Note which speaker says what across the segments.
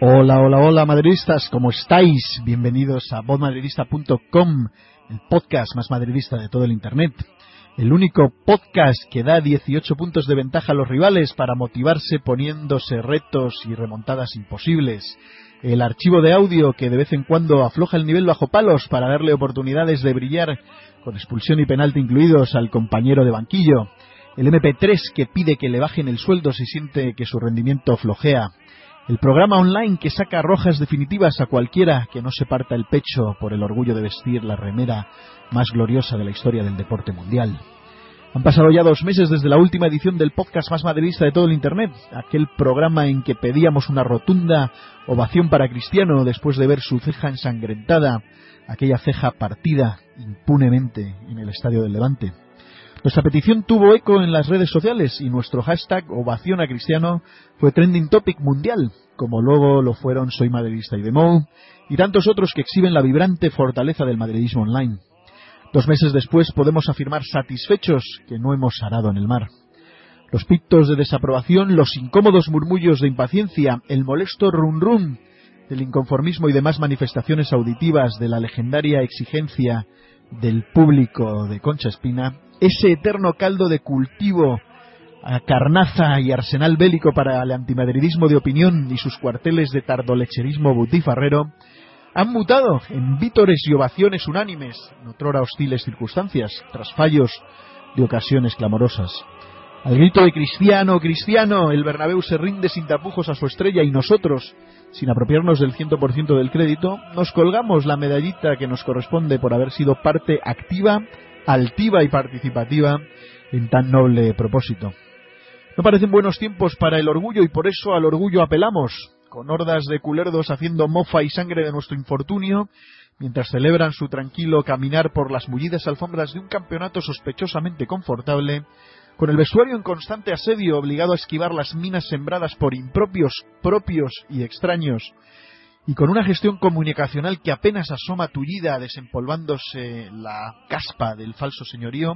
Speaker 1: Hola, hola, hola, madridistas, ¿cómo estáis? Bienvenidos a vodmadridista.com, el podcast más madridista de todo el Internet. El único podcast que da 18 puntos de ventaja a los rivales para motivarse poniéndose retos y remontadas imposibles. El archivo de audio que de vez en cuando afloja el nivel bajo palos para darle oportunidades de brillar, con expulsión y penalti incluidos al compañero de banquillo. El MP3 que pide que le bajen el sueldo si siente que su rendimiento flojea el programa online que saca rojas definitivas a cualquiera que no se parta el pecho por el orgullo de vestir la remera más gloriosa de la historia del deporte mundial. Han pasado ya dos meses desde la última edición del podcast más madridista de todo el Internet, aquel programa en que pedíamos una rotunda ovación para Cristiano después de ver su ceja ensangrentada, aquella ceja partida impunemente en el Estadio del Levante. Nuestra petición tuvo eco en las redes sociales y nuestro hashtag ovación a Cristiano fue trending topic mundial, como luego lo fueron Soy Madridista y Demo y tantos otros que exhiben la vibrante fortaleza del madridismo online. Dos meses después podemos afirmar satisfechos que no hemos arado en el mar. Los pictos de desaprobación, los incómodos murmullos de impaciencia, el molesto run run del inconformismo y demás manifestaciones auditivas de la legendaria exigencia del público de Concha Espina ese eterno caldo de cultivo a carnaza y arsenal bélico para el antimadridismo de opinión y sus cuarteles de tardolecherismo butifarrero han mutado en vítores y ovaciones unánimes en otrora hostiles circunstancias, tras fallos de ocasiones clamorosas. Al grito de Cristiano, Cristiano, el Bernabéu se rinde sin tapujos a su estrella y nosotros, sin apropiarnos del ciento por ciento del crédito, nos colgamos la medallita que nos corresponde por haber sido parte activa altiva y participativa en tan noble propósito. No parecen buenos tiempos para el orgullo y por eso al orgullo apelamos, con hordas de culerdos haciendo mofa y sangre de nuestro infortunio, mientras celebran su tranquilo caminar por las mullidas alfombras de un campeonato sospechosamente confortable, con el vestuario en constante asedio obligado a esquivar las minas sembradas por impropios, propios y extraños, y con una gestión comunicacional que apenas asoma tullida desempolvándose la caspa del falso señorío,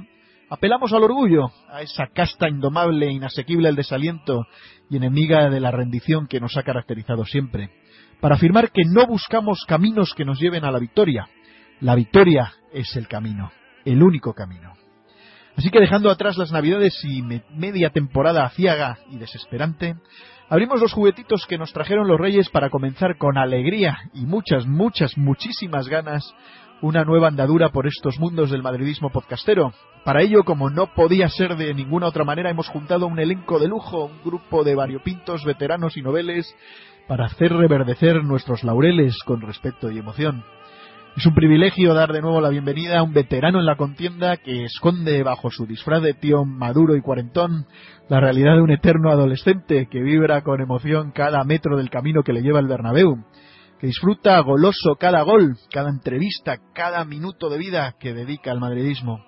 Speaker 1: apelamos al orgullo, a esa casta indomable inasequible al desaliento y enemiga de la rendición que nos ha caracterizado siempre, para afirmar que no buscamos caminos que nos lleven a la victoria. La victoria es el camino, el único camino. Así que dejando atrás las navidades y media temporada aciaga y desesperante, Abrimos los juguetitos que nos trajeron los reyes para comenzar con alegría y muchas, muchas, muchísimas ganas una nueva andadura por estos mundos del madridismo podcastero. Para ello, como no podía ser de ninguna otra manera, hemos juntado un elenco de lujo, un grupo de variopintos, veteranos y noveles, para hacer reverdecer nuestros laureles con respeto y emoción. Es un privilegio dar de nuevo la bienvenida a un veterano en la contienda que esconde bajo su disfraz de tío maduro y cuarentón la realidad de un eterno adolescente que vibra con emoción cada metro del camino que le lleva el Bernabéu, que disfruta goloso cada gol, cada entrevista, cada minuto de vida que dedica al madridismo.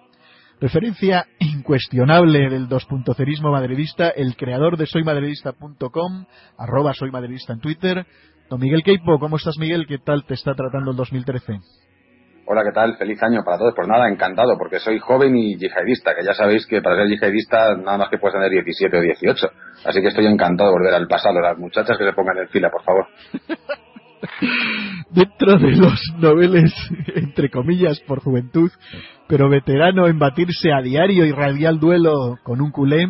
Speaker 1: Referencia incuestionable del 2.0ismo madridista, el creador de soymadridista.com, arroba soymadridista en Twitter, Don Miguel Queipo, ¿cómo estás Miguel? ¿Qué tal te está tratando el 2013?
Speaker 2: Hola, ¿qué tal? Feliz año para todos. Pues nada, encantado, porque soy joven y yihadista, que ya sabéis que para ser yihadista nada más que puedes tener 17 o 18. Así que estoy encantado de volver al pasado. Las muchachas que se pongan en fila, por favor.
Speaker 1: Dentro de los noveles, entre comillas, por juventud, pero veterano en batirse a diario y radial duelo con un culé,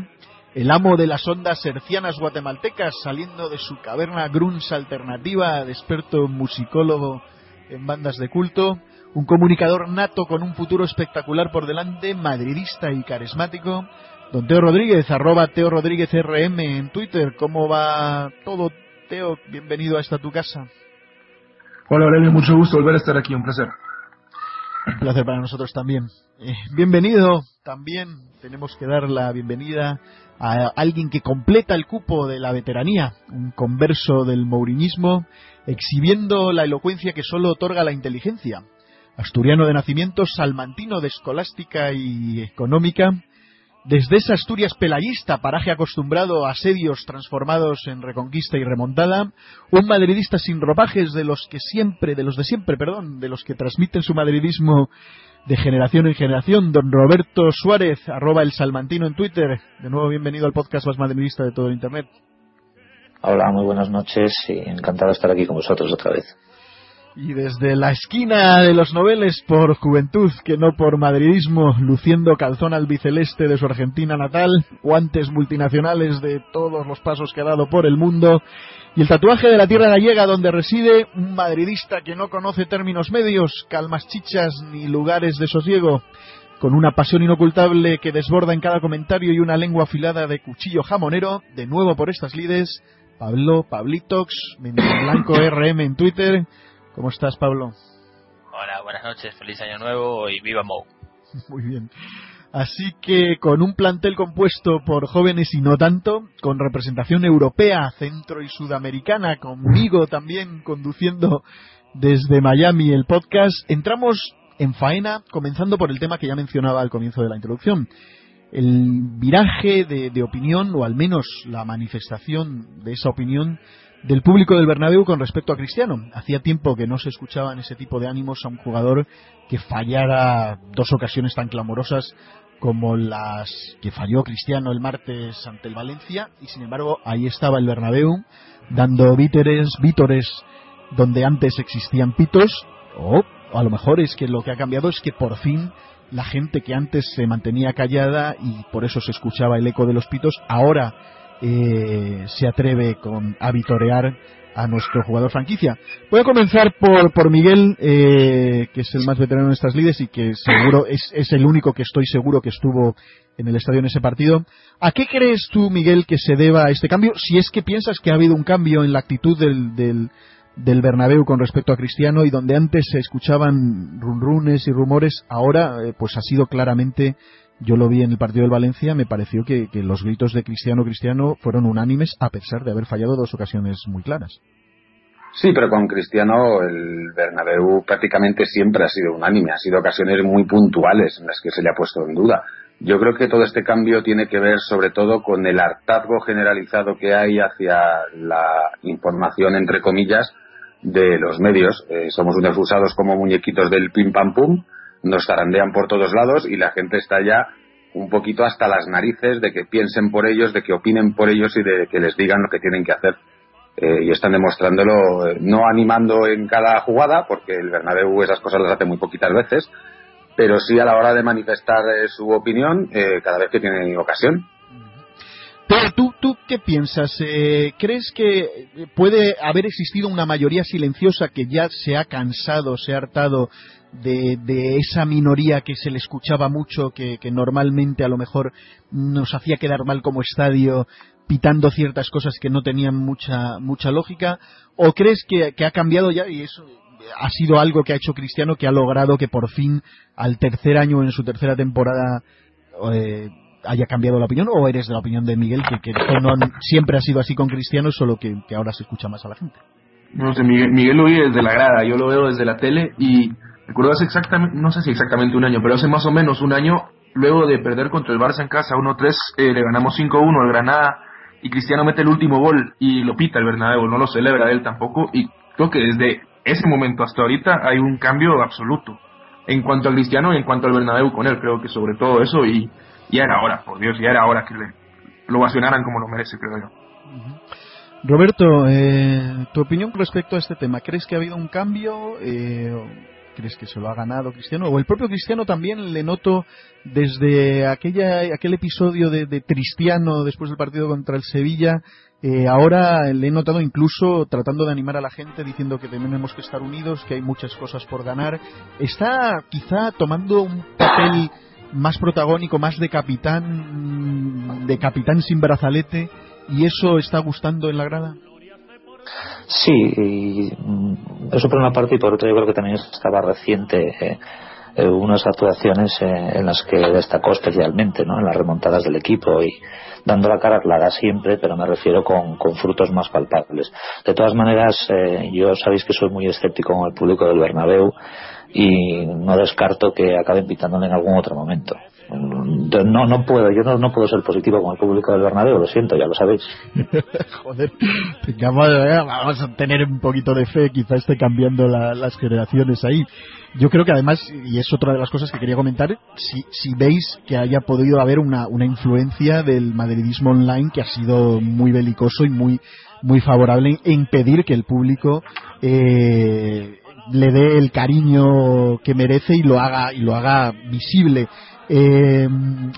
Speaker 1: el amo de las ondas hercianas guatemaltecas saliendo de su caverna grunge alternativa experto musicólogo en bandas de culto, un comunicador nato con un futuro espectacular por delante, madridista y carismático, don Teo Rodríguez, arroba Teo Rodríguez RM en Twitter. ¿Cómo va todo, Teo? Bienvenido a esta tu casa.
Speaker 3: Hola Aurelio, mucho gusto volver a estar aquí, un placer.
Speaker 1: Un placer para nosotros también. Eh, bienvenido, también tenemos que dar la bienvenida a alguien que completa el cupo de la veteranía, un converso del mourinismo, exhibiendo la elocuencia que solo otorga la inteligencia. Asturiano de nacimiento, salmantino de escolástica y económica, desde esa Asturias pelayista, paraje acostumbrado a asedios transformados en reconquista y remontada, un madridista sin ropajes de los que siempre, de los de siempre, perdón, de los que transmiten su madridismo de generación en generación, don Roberto Suárez, arroba el salmantino en Twitter. De nuevo, bienvenido al podcast más madridista de todo el Internet.
Speaker 4: Hola, muy buenas noches y encantado de estar aquí con vosotros otra vez.
Speaker 1: Y desde la esquina de los noveles por juventud, que no por madridismo, luciendo calzón albiceleste de su Argentina natal, guantes multinacionales de todos los pasos que ha dado por el mundo, y el tatuaje de la tierra gallega donde reside un madridista que no conoce términos medios, calmas chichas ni lugares de sosiego, con una pasión inocultable que desborda en cada comentario y una lengua afilada de cuchillo jamonero, de nuevo por estas lides, Pablo Pablitox, Blanco RM en Twitter. ¿Cómo estás, Pablo?
Speaker 5: Hola, buenas noches, feliz año nuevo y viva Mou.
Speaker 1: Muy bien. Así que con un plantel compuesto por jóvenes y no tanto, con representación europea, centro y sudamericana, conmigo también conduciendo desde Miami el podcast, entramos en faena, comenzando por el tema que ya mencionaba al comienzo de la introducción. El viraje de, de opinión, o al menos la manifestación de esa opinión, del público del Bernabéu con respecto a Cristiano. Hacía tiempo que no se escuchaban ese tipo de ánimos a un jugador que fallara dos ocasiones tan clamorosas como las que falló Cristiano el martes ante el Valencia y sin embargo ahí estaba el Bernabéu dando vítores, vítores donde antes existían pitos o a lo mejor es que lo que ha cambiado es que por fin la gente que antes se mantenía callada y por eso se escuchaba el eco de los pitos ahora eh, se atreve con, a vitorear a nuestro jugador franquicia. Voy a comenzar por, por Miguel, eh, que es el más veterano de estas lides y que seguro es, es, el único que estoy seguro que estuvo en el estadio en ese partido. ¿A qué crees tú, Miguel, que se deba este cambio? Si es que piensas que ha habido un cambio en la actitud del, del, Bernabéu con respecto a Cristiano y donde antes se escuchaban runrunes y rumores, ahora eh, pues ha sido claramente yo lo vi en el partido del Valencia, me pareció que, los gritos de Cristiano Cristiano fueron unánimes a pesar de haber fallado dos ocasiones muy claras.
Speaker 2: Sí, pero con Cristiano el Bernabéu prácticamente siempre ha sido unánime, ha sido ocasiones muy puntuales en las que se le ha puesto en duda. Yo creo que todo este cambio tiene que ver sobre todo con el hartazgo generalizado que hay hacia la información, entre comillas, de los medios. Eh, somos unos usados como muñequitos del pim pam pum nos zarandean por todos lados y la gente está ya un poquito hasta las narices de que piensen por ellos, de que opinen por ellos y de que les digan lo que tienen que hacer. Eh, y están demostrándolo eh, no animando en cada jugada, porque el Bernabéu esas cosas las hace muy poquitas veces, pero sí a la hora de manifestar eh, su opinión cada vez que tiene ocasión.
Speaker 1: Pero tú, tú qué piensas? ¿Crees que puede haber existido una mayoría silenciosa que ya se ha cansado, se ha hartado de, de, esa minoría que se le escuchaba mucho, que, normalmente a lo mejor nos hacía quedar mal como estadio, pitando ciertas cosas que no tenían mucha, mucha lógica? ¿O crees que, que ha cambiado ya y eso ha sido algo que ha hecho Cristiano que ha logrado que por fin al tercer año en su tercera temporada eh, haya cambiado la opinión o eres de la opinión de Miguel que, que siempre ha sido así con Cristiano solo que, ahora se escucha más a la gente
Speaker 3: no sé Miguel, Miguel lo vi desde la grada yo lo veo desde la tele y recuerdo hace exactamente no sé si exactamente un año pero hace más o menos un año luego de perder contra el Barça en casa 1-3 eh, le ganamos 5-1 al Granada y Cristiano mete el último gol y lo pita el Bernabéu no lo celebra él tampoco y creo que desde ese momento hasta ahorita hay un cambio absoluto en cuanto al Cristiano y en cuanto al Bernabéu con él creo que sobre todo eso y ya era hora, por Dios, ya era hora que le, lo vacionaran como lo merece, creo yo.
Speaker 1: Roberto, eh, tu opinión respecto a este tema, ¿crees que ha habido un cambio? Eh, ¿Crees que se lo ha ganado Cristiano? O el propio Cristiano también le noto desde aquella, aquel episodio de, de Cristiano después del partido contra el Sevilla, eh, ahora le he notado incluso tratando de animar a la gente diciendo que tenemos que estar unidos, que hay muchas cosas por ganar. Está quizá tomando un papel más protagónico, más de capitán, de capitán sin brazalete, y eso está gustando en la grada.
Speaker 4: Sí, y eso por una parte y por otra yo creo que también estaba reciente eh, eh, unas actuaciones eh, en las que destacó especialmente, ¿no? En las remontadas del equipo y dando la cara clara siempre, pero me refiero con, frutos más palpables. De todas maneras, yo sabéis que soy muy escéptico con el público del Bernabéu y no descarto que acaben pitándole en algún otro momento. No no puedo yo no, no puedo ser positivo con el público del Bernabéu lo siento ya lo sabéis.
Speaker 1: Joder vamos a tener un poquito de fe quizá esté cambiando las generaciones ahí. Yo creo que además y es otra de las cosas que quería comentar si, si veis que haya podido haber una, una influencia del madridismo online que ha sido muy belicoso y muy muy favorable en impedir que el público eh, le dé el cariño que merece y lo haga y lo haga visible eh,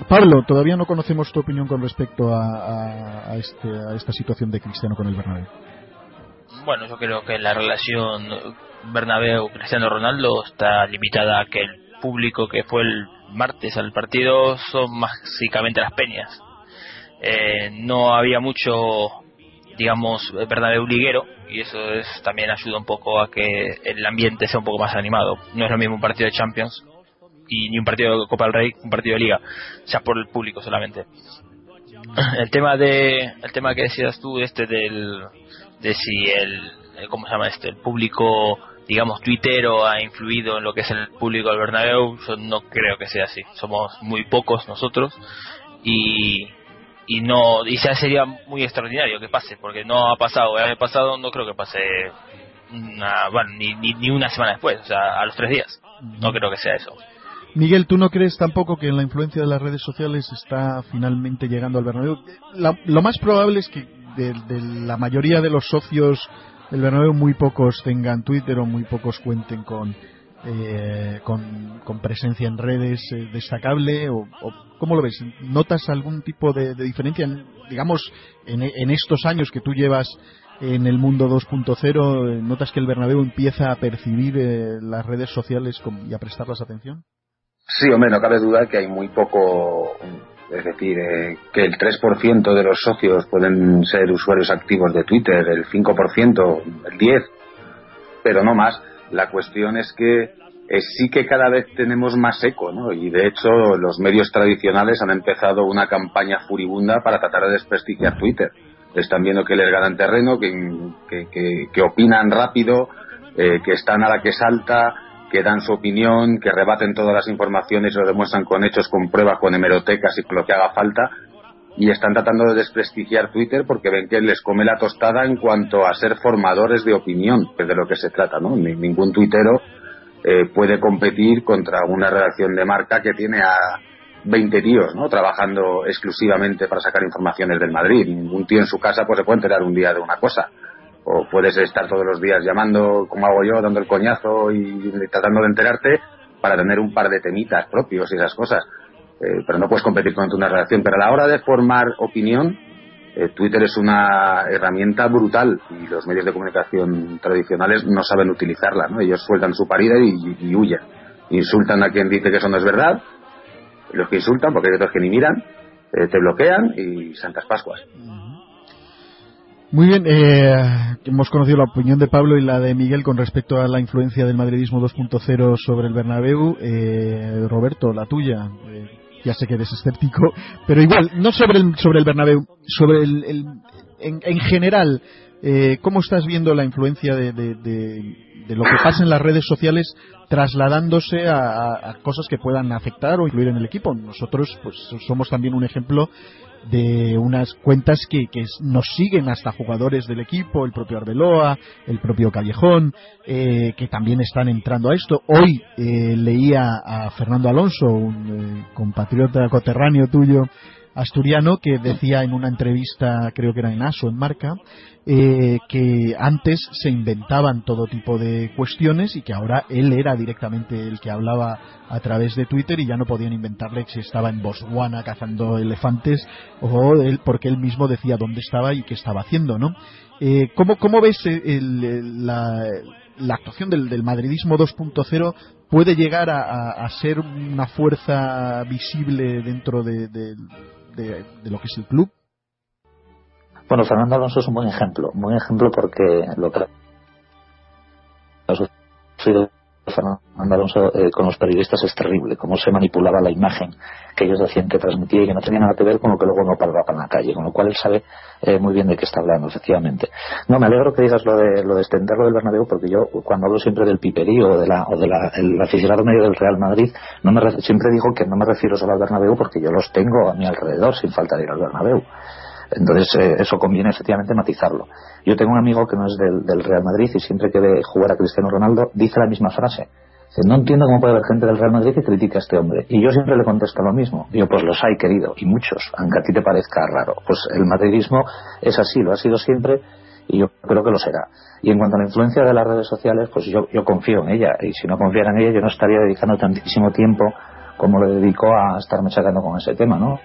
Speaker 1: Pablo, todavía no conocemos tu opinión con respecto a, este, a esta situación de Cristiano con el Bernabéu.
Speaker 5: Bueno, yo creo que la relación Bernabéu-Cristiano Ronaldo está limitada a que el público que fue el martes al partido son básicamente las peñas. Eh, no había mucho, digamos, Bernabéu liguero y eso es, también ayuda un poco a que el ambiente sea un poco más animado. No es lo mismo un partido de Champions y ni un partido de Copa del Rey, un partido de Liga, sea por el público solamente. El tema de el tema que decías tú este del de si el cómo se llama este el público digamos tuitero ha influido en lo que es el público del Bernabéu yo no creo que sea así. Somos muy pocos nosotros y y no y ya sería muy extraordinario que pase porque no ha pasado. El año pasado no creo que pase una, bueno, ni, ni, ni una semana después o sea a los tres días. No creo que sea eso
Speaker 1: Miguel, ¿tú no crees tampoco que la influencia de las redes sociales está finalmente llegando al Bernabéu? lo más probable es que de, la mayoría de los socios del Bernabéu muy pocos tengan Twitter o muy pocos cuenten con, eh, con, presencia en redes eh, destacable o, cómo lo ves notas algún tipo de, diferencia digamos en, estos años que tú llevas en el mundo 2.0 notas que el Bernabéu empieza a percibir eh, las redes sociales y a prestarlas atención
Speaker 2: Sí, hombre, no cabe duda que hay muy poco, es decir, eh, que el 3% de los socios pueden ser usuarios activos de Twitter, el 5%, el 10%, pero no más. La cuestión es que eh, sí que cada vez tenemos más eco, ¿no? Y de hecho los medios tradicionales han empezado una campaña furibunda para tratar de desprestigiar Twitter. Están viendo que les ganan terreno, que, que, opinan rápido, eh, que están a la que salta, que dan su opinión, que rebaten todas las informaciones y lo demuestran con hechos, con pruebas, con hemerotecas y con lo que haga falta. Y están tratando de desprestigiar Twitter porque ven que les come la tostada en cuanto a ser formadores de opinión, que es de lo que se trata, ¿no? Ningún tuitero eh, puede competir contra una redacción de marca que tiene a 20 tíos, ¿no? Trabajando exclusivamente para sacar informaciones del Madrid. Ningún tío en su casa pues se puede enterar un día de una cosa o puedes estar todos los días llamando, como hago yo, dando el coñazo y tratando de enterarte para tener un par de temitas propios y esas cosas. Eh, pero no puedes competir con una redacción. Pero a la hora de formar opinión, eh, Twitter es una herramienta brutal y los medios de comunicación tradicionales no saben utilizarla. ¿no? Ellos sueltan su parida y, huyen. Insultan a quien dice que eso no es verdad. Los que insultan, porque hay otros que ni miran, eh, te bloquean y santas pascuas.
Speaker 1: Muy bien, eh, hemos conocido la opinión de Pablo y la de Miguel con respecto a la influencia del madridismo 2.0 sobre el Bernabéu. Eh, Roberto, la tuya. Eh, ya sé que eres escéptico, pero igual, no sobre el, sobre el Bernabéu, sobre el, en, general, eh, ¿cómo estás viendo la influencia de, de, lo que pasa en las redes sociales trasladándose a, a, cosas que puedan afectar o incluir en el equipo? Nosotros pues somos también un ejemplo de unas cuentas que, que, nos siguen hasta jugadores del equipo, el propio Arbeloa, el propio Callejón, eh, que también están entrando a esto. Hoy eh, leía a Fernando Alonso, un eh, compatriota coterráneo tuyo, asturiano que decía en una entrevista, creo que era en ASO, en Marca, eh, que antes se inventaban todo tipo de cuestiones y que ahora él era directamente el que hablaba a través de Twitter y ya no podían inventarle si estaba en Botswana cazando elefantes o él, porque él mismo decía dónde estaba y qué estaba haciendo, ¿no? Eh, ¿cómo, ¿Cómo ves la, la actuación del, del madridismo 2.0 puede llegar a, a, ser una fuerza visible dentro de, de, de, lo que es el club?
Speaker 4: Bueno, Fernando Alonso es un buen ejemplo, un buen ejemplo porque lo que ha sucedido Fernando Alonso eh, con los periodistas es terrible, cómo se manipulaba la imagen que ellos decían que transmitía y que no tenía nada que ver con lo que luego no paraba en la calle, con lo cual él sabe eh, muy bien de qué está hablando, efectivamente. No, me alegro que digas lo de, lo de extenderlo del Bernabéu, porque yo cuando hablo siempre del piperío o de la, o de el aficionado medio del Real Madrid, no me, siempre digo que no me refiero solo al Bernabéu porque yo los tengo a mi alrededor sin falta de ir al Bernabéu. Entonces, eh, eso conviene efectivamente matizarlo. Yo tengo un amigo que no es del, Real Madrid y siempre que ve jugar a Cristiano Ronaldo dice la misma frase. no entiendo cómo puede haber gente del Real Madrid que critique a este hombre. Y yo siempre le contesto lo mismo. Digo, pues los hay querido, y muchos, aunque a ti te parezca raro. Pues el madridismo es así, lo ha sido siempre y yo creo que lo será. Y en cuanto a la influencia de las redes sociales, pues yo, yo confío en ella. Y si no confiara en ella, yo no estaría dedicando tantísimo tiempo como le dedico a estarme sacando con ese tema, ¿no?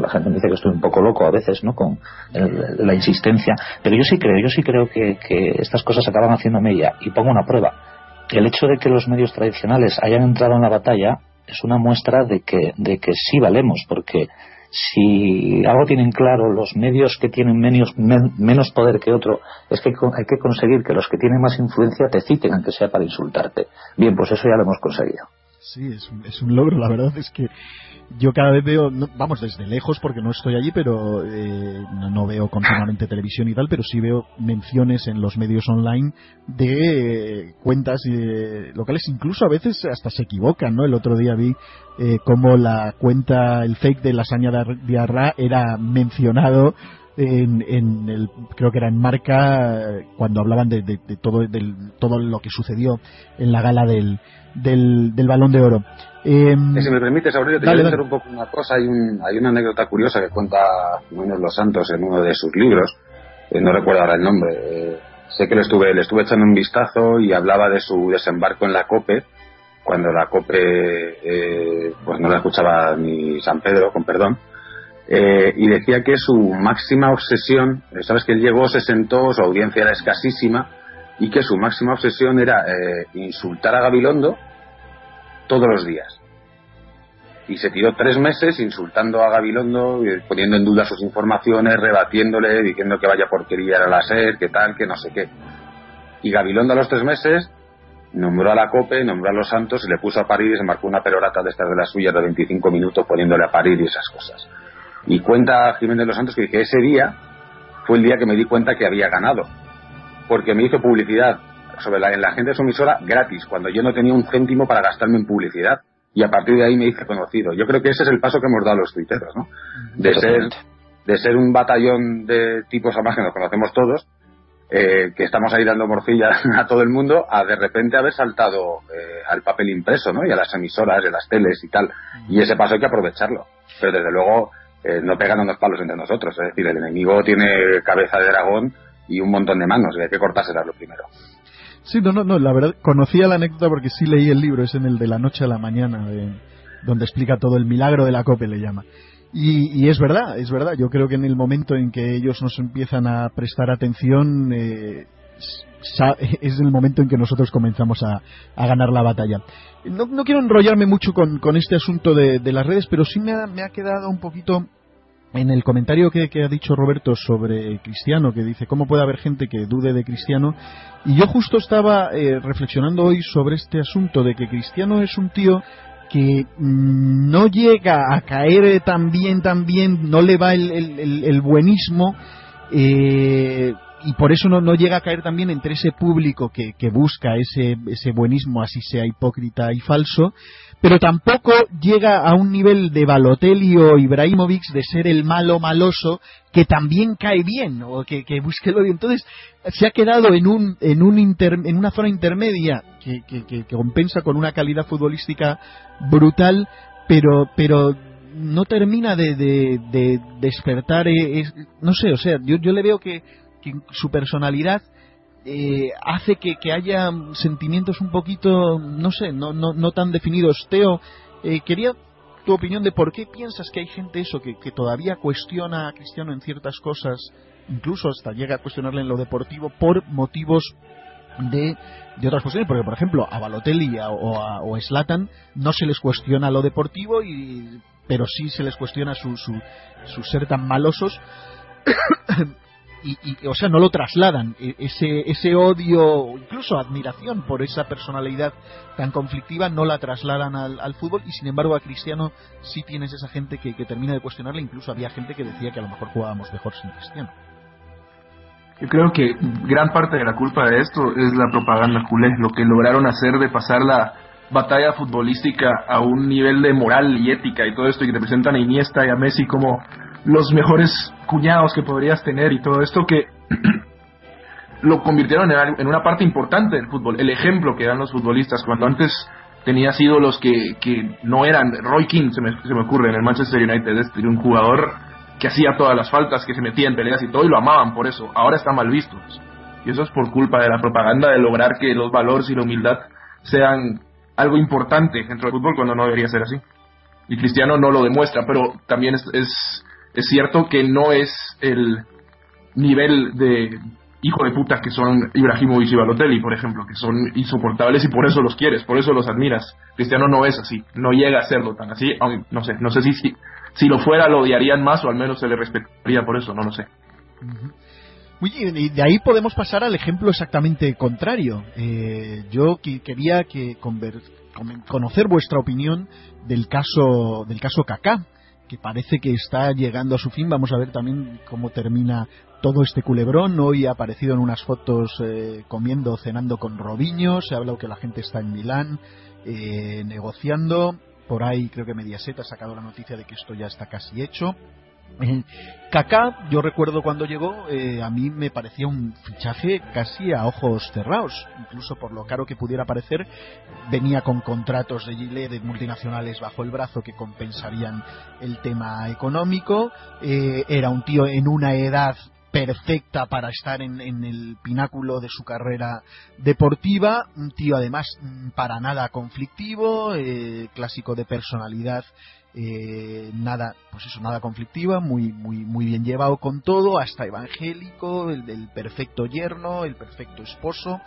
Speaker 4: La gente me dice que estoy un poco loco a veces, ¿no? Con la insistencia. Pero yo sí creo, yo sí creo que, estas cosas acaban haciendo mella. Y pongo una prueba. El hecho de que los medios tradicionales hayan entrado en la batalla es una muestra de que, de que sí valemos, porque si algo tienen claro los medios que tienen menos, menos poder que otro, es que hay que conseguir que los que tienen más influencia te citen, aunque sea para insultarte. Bien, pues eso ya lo hemos conseguido.
Speaker 1: Sí, es un, es un logro. La verdad es que yo cada vez veo, vamos, desde lejos porque no estoy allí, pero eh, no, veo continuamente televisión y tal, pero sí veo menciones en los medios online de eh, cuentas eh, locales, incluso a veces hasta se equivocan, ¿no? El otro día vi eh, cómo la cuenta, el fake de Lasaña de Arra era mencionado en, en el, creo que era en Marca, cuando hablaban de, de, de todo, todo lo que sucedió en la gala del, del balón de oro.
Speaker 2: Eh, si me permites, Aurelio, te voy a decir un poco una cosa. Hay, un, hay una anécdota curiosa que cuenta Menos Los Santos en uno de sus libros. Eh, no recuerdo ahora el nombre. Eh, sé que le estuve, le estuve echando un vistazo y hablaba de su desembarco en la COPE, cuando la COPE eh, pues no la escuchaba ni San Pedro, con perdón. y decía que su máxima obsesión, sabes que él llegó, se sentó, su audiencia era escasísima, y que su máxima obsesión era eh, insultar a Gabilondo todos los días. Y se tiró tres meses insultando a Gabilondo, poniendo en duda sus informaciones, rebatiéndole, diciendo que vaya porquería era la SER, que tal, que no sé qué. Y Gabilondo a los tres meses nombró a la COPE, nombró a los Santos y le puso a parir y se marcó una perorata de estas de las suyas de 25 minutos poniéndole a parir y esas cosas. Y cuenta Jiménez de los Santos que dice, ese día fue el día que me di cuenta que había ganado porque me hizo publicidad sobre la, en la gente de su emisora gratis, cuando yo no tenía un céntimo para gastarme en publicidad. Y a partir de ahí me hice conocido. Yo creo que ese es el paso que hemos dado los tuiteros, ¿no? De ser, de ser un batallón de tipos además que nos conocemos todos, eh, que estamos ahí dando morcilla a todo el mundo, a de repente haber saltado eh, al papel impreso, ¿no? Y a las emisoras, y las teles y tal. Y ese paso hay que aprovecharlo. Pero desde luego, eh, no pegándonos palos entre nosotros. Es decir, el enemigo tiene cabeza de dragón y un montón de manos, y hay que cortárselas lo primero.
Speaker 1: Sí, no, no, no, la verdad, conocía la anécdota porque sí leí el libro, es en el de la noche a la mañana, donde explica todo el milagro de la COPE, le llama. Y, es verdad, es verdad, yo creo que en el momento en que ellos nos empiezan a prestar atención, eh, es el momento en que nosotros comenzamos a, ganar la batalla. No, no, quiero enrollarme mucho con, con este asunto de, de, las redes, pero sí me ha, me ha quedado un poquito en el comentario que, ha dicho Roberto sobre Cristiano, que dice cómo puede haber gente que dude de Cristiano, y yo justo estaba eh, reflexionando hoy sobre este asunto de que Cristiano es un tío que mm, no llega a caer tan bien, tan bien, no le va el, buenismo, eh, y por eso no, llega a caer también entre ese público que, que busca ese, ese buenismo, así sea hipócrita y falso, pero tampoco llega a un nivel de Balotelli o Ibrahimovic de ser el malo maloso que también cae bien o que, que busque lo bien. Entonces se ha quedado en un en un en una zona intermedia que, que, que, compensa con una calidad futbolística brutal, pero pero no termina de, de, despertar, eh, no sé, o sea, yo, yo le veo que, que su personalidad eh, hace que, haya sentimientos un poquito, no sé, no, no, no tan definidos. Teo, eh, quería tu opinión de por qué piensas que hay gente eso, que, que todavía cuestiona a Cristiano en ciertas cosas, incluso hasta llega a cuestionarle en lo deportivo por motivos de, de otras cuestiones, porque por ejemplo a Balotelli o a, o Slatan no se les cuestiona lo deportivo, y, pero sí se les cuestiona su, su, su ser tan malosos y, o sea, no lo trasladan. E, ese, ese odio, incluso admiración por esa personalidad tan conflictiva, no la trasladan al, fútbol y sin embargo a Cristiano sí tienes esa gente que, que termina de cuestionarle. Incluso había gente que decía que a lo mejor jugábamos mejor sin Cristiano.
Speaker 3: Yo creo que gran parte de la culpa de esto es la propaganda culé, lo que lograron hacer de pasar la batalla futbolística a un nivel de moral y ética y todo esto y que te presentan a Iniesta y a Messi como los mejores cuñados que podrías tener y todo esto que lo convirtieron en, una parte importante del fútbol, el ejemplo que dan los futbolistas cuando antes tenías ídolos que, que no eran, Roy King se me, se me ocurre en el Manchester United, este, un jugador que hacía todas las faltas, que se metía en peleas y todo, y lo amaban por eso. Ahora está mal visto. Y eso es por culpa de la propaganda de lograr que los valores y la humildad sean algo importante dentro del fútbol cuando no debería ser así. Y Cristiano no lo demuestra, pero también es, es, es cierto que no es el nivel de hijo de puta que son Ibrahimovic y Balotelli, por ejemplo, que son insoportables y por eso los quieres, por eso los admiras. Cristiano no es así, no llega a serlo tan así, no sé, no sé si, si lo fuera lo odiarían más o al menos se le respetaría por eso, no lo sé.
Speaker 1: y de ahí podemos pasar al ejemplo exactamente contrario. Eh, yo quería que conocer vuestra opinión del caso del caso Kaká, que parece que está llegando a su fin. Vamos a ver también cómo termina todo este culebrón. Hoy ha aparecido en unas fotos eh, comiendo, cenando con Robinho. Se ha hablado que la gente está en Milán eh, negociando por ahí creo que Mediaset ha sacado la noticia de que esto ya está casi hecho. Kaká, yo recuerdo cuando llegó, eh, a mí me parecía un fichaje casi a ojos cerrados, incluso por lo caro que pudiera parecer, venía con contratos de Gillette de multinacionales bajo el brazo que compensarían el tema económico, eh, era un tío en una edad perfecta para estar en, el pináculo de su carrera deportiva, un tío además para nada conflictivo, eh, clásico de personalidad, eh, nada, pues eso, nada conflictiva, muy, muy, muy bien llevado con todo, hasta evangélico, el del perfecto yerno, el perfecto esposo.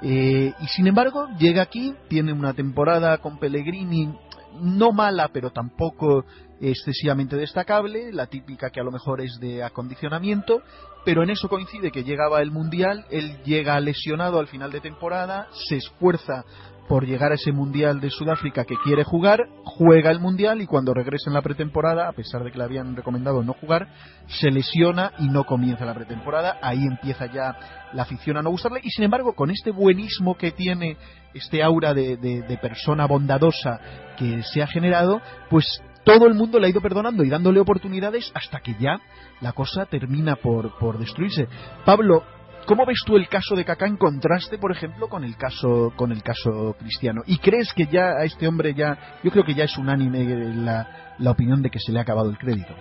Speaker 1: Eh, y sin embargo, llega aquí, tiene una temporada con Pellegrini no mala, pero tampoco excesivamente destacable, la típica que a lo mejor es de acondicionamiento, pero en eso coincide que llegaba el Mundial, él llega lesionado al final de temporada, se esfuerza por llegar a ese Mundial de Sudáfrica que quiere jugar, juega el Mundial y cuando regresa en la pretemporada, a pesar de que le habían recomendado no jugar, se lesiona y no comienza la pretemporada, ahí empieza ya la afición a no gustarle y sin embargo con este buenismo que tiene, este aura de, de persona bondadosa que se ha generado, pues todo el mundo le ha ido perdonando y dándole oportunidades hasta que ya la cosa termina por, por destruirse. Pablo, ¿cómo ves tú el caso de Kaká en contraste, por ejemplo, con el caso con el caso cristiano? ¿Y crees que ya a este hombre ya, yo creo que ya es unánime la, la opinión de que se le ha acabado el crédito?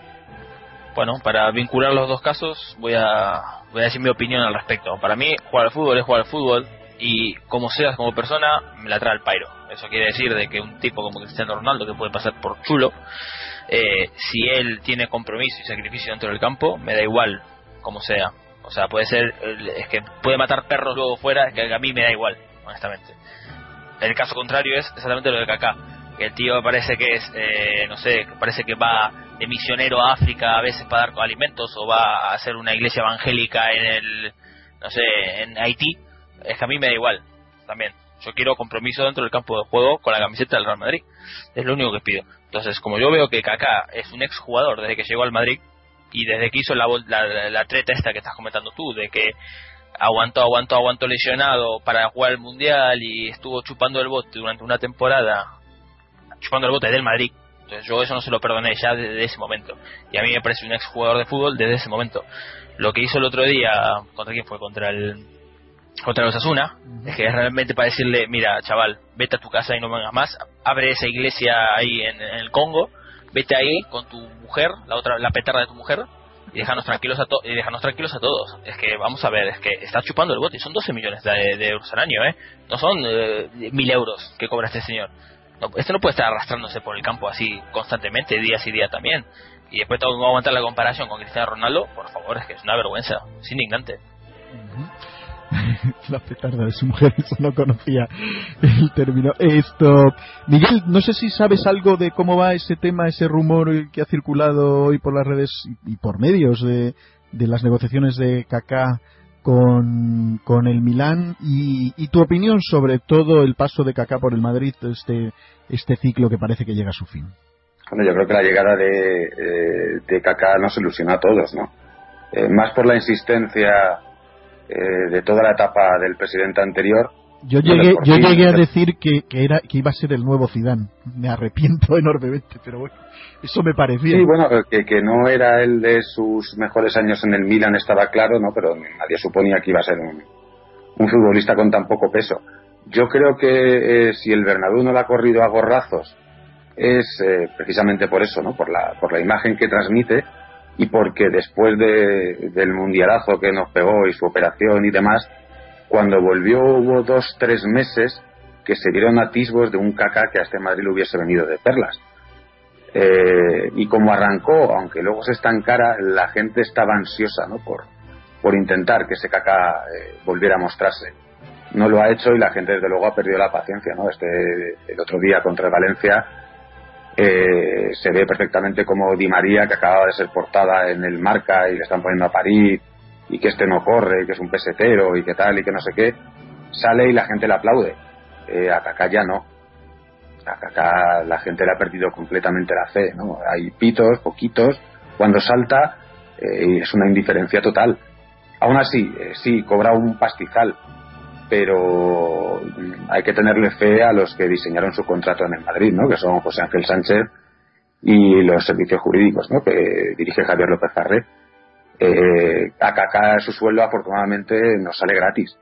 Speaker 5: Bueno, para vincular los dos casos voy a, voy a decir mi opinión al respecto. Para mí, jugar al fútbol es jugar al fútbol y como seas como persona, me la trae al pairo. Eso quiere decir de que un tipo como Cristiano Ronaldo, que puede pasar por chulo, eh, si él tiene compromiso y sacrificio dentro del campo, me da igual como sea. O sea, puede ser, es que puede matar perros luego fuera, es que a mí me da igual, honestamente. El caso contrario es exactamente lo de Kaká. El tío parece que es, eh, no sé, parece que va de misionero a África a veces para dar alimentos o va a hacer una iglesia evangélica en el, no sé, en Haití. Es que a mí me da igual, también. Yo quiero compromiso dentro del campo de juego con la camiseta del Real Madrid. Es lo único que pido. Entonces, como yo veo que Kaká es un ex jugador desde que llegó al Madrid y desde que hizo la, la, treta esta que estás comentando tú, de que aguantó, aguantó, aguantó lesionado para jugar el Mundial y estuvo chupando el bote durante una temporada, chupando el bote del Madrid. Entonces yo eso no se lo perdoné ya desde ese momento. Y a mí me parece un ex jugador de fútbol desde ese momento. Lo que hizo el otro día, ¿contra quién fue? Contra el contra los Asuna, es que es realmente para decirle, mira, chaval, vete a tu casa y no vengas más, abre esa iglesia ahí en, el Congo, vete ahí con tu mujer, la otra, la petarda de tu mujer, y déjanos tranquilos a todos y déjanos tranquilos a todos. Es que vamos a ver, es que está chupando el bote son 12 millones de, euros al año, ¿eh? No son eh, mil euros que cobra este señor. No, este no puede estar arrastrándose por el campo así constantemente, día y día también. Y después que aguantar la comparación con Cristiano Ronaldo, por favor, es que es una vergüenza, es indignante.
Speaker 1: la petarda de su mujer, eso no conocía el término. Esto, Miguel, no sé si sabes algo de cómo va ese tema, ese rumor que ha circulado hoy por las redes y, por medios de, de las negociaciones de Kaká con, con el Milán y, y, tu opinión sobre todo el paso de Kaká por el Madrid, este, este ciclo que parece que llega a su fin.
Speaker 2: Bueno, yo creo que la llegada de, eh, de Kaká nos ilusionó a todos, ¿no? Eh, más por la insistencia eh, de toda la etapa del presidente anterior.
Speaker 1: Yo llegué, yo llegué a decir que, que, era, que iba a ser el nuevo Zidane. Me arrepiento enormemente, pero bueno, eso me parecía.
Speaker 2: Sí, bueno, que, que no era el de sus mejores años en el Milan, estaba claro, ¿no? Pero nadie suponía que iba a ser un, un futbolista con tan poco peso. Yo creo que eh, si el Bernabéu no lo ha corrido a gorrazos es eh, precisamente por eso, ¿no? Por la, por la imagen que transmite y porque después de, del mundialazo que nos pegó y su operación y demás, cuando volvió hubo dos, tres meses que se dieron atisbos de un caca que a este Madrid le hubiese venido de perlas. Eh, y como arrancó, aunque luego se estancara, la gente estaba ansiosa ¿no? por, por intentar que ese caca eh, volviera a mostrarse. No lo ha hecho y la gente desde luego ha perdido la paciencia. ¿no? Este, el otro día contra Valencia eh, se ve perfectamente como Di María, que acababa de ser portada en el marca y le están poniendo a París, y que este no corre, que es un pesetero y que tal y que no sé qué, sale y la gente le aplaude. Eh, a Kaká ya no. A Kaká la gente le ha perdido completamente la fe, ¿no? Hay pitos, poquitos, cuando salta eh, es una indiferencia total. Aún así, eh, sí, cobra un pastizal, pero hay que tenerle fe a los que diseñaron su contrato en el Madrid, ¿no? Que son José Ángel Sánchez y los servicios jurídicos, ¿no? Que dirige Javier López Farré. Eh, a Kaká su sueldo afortunadamente no sale gratis.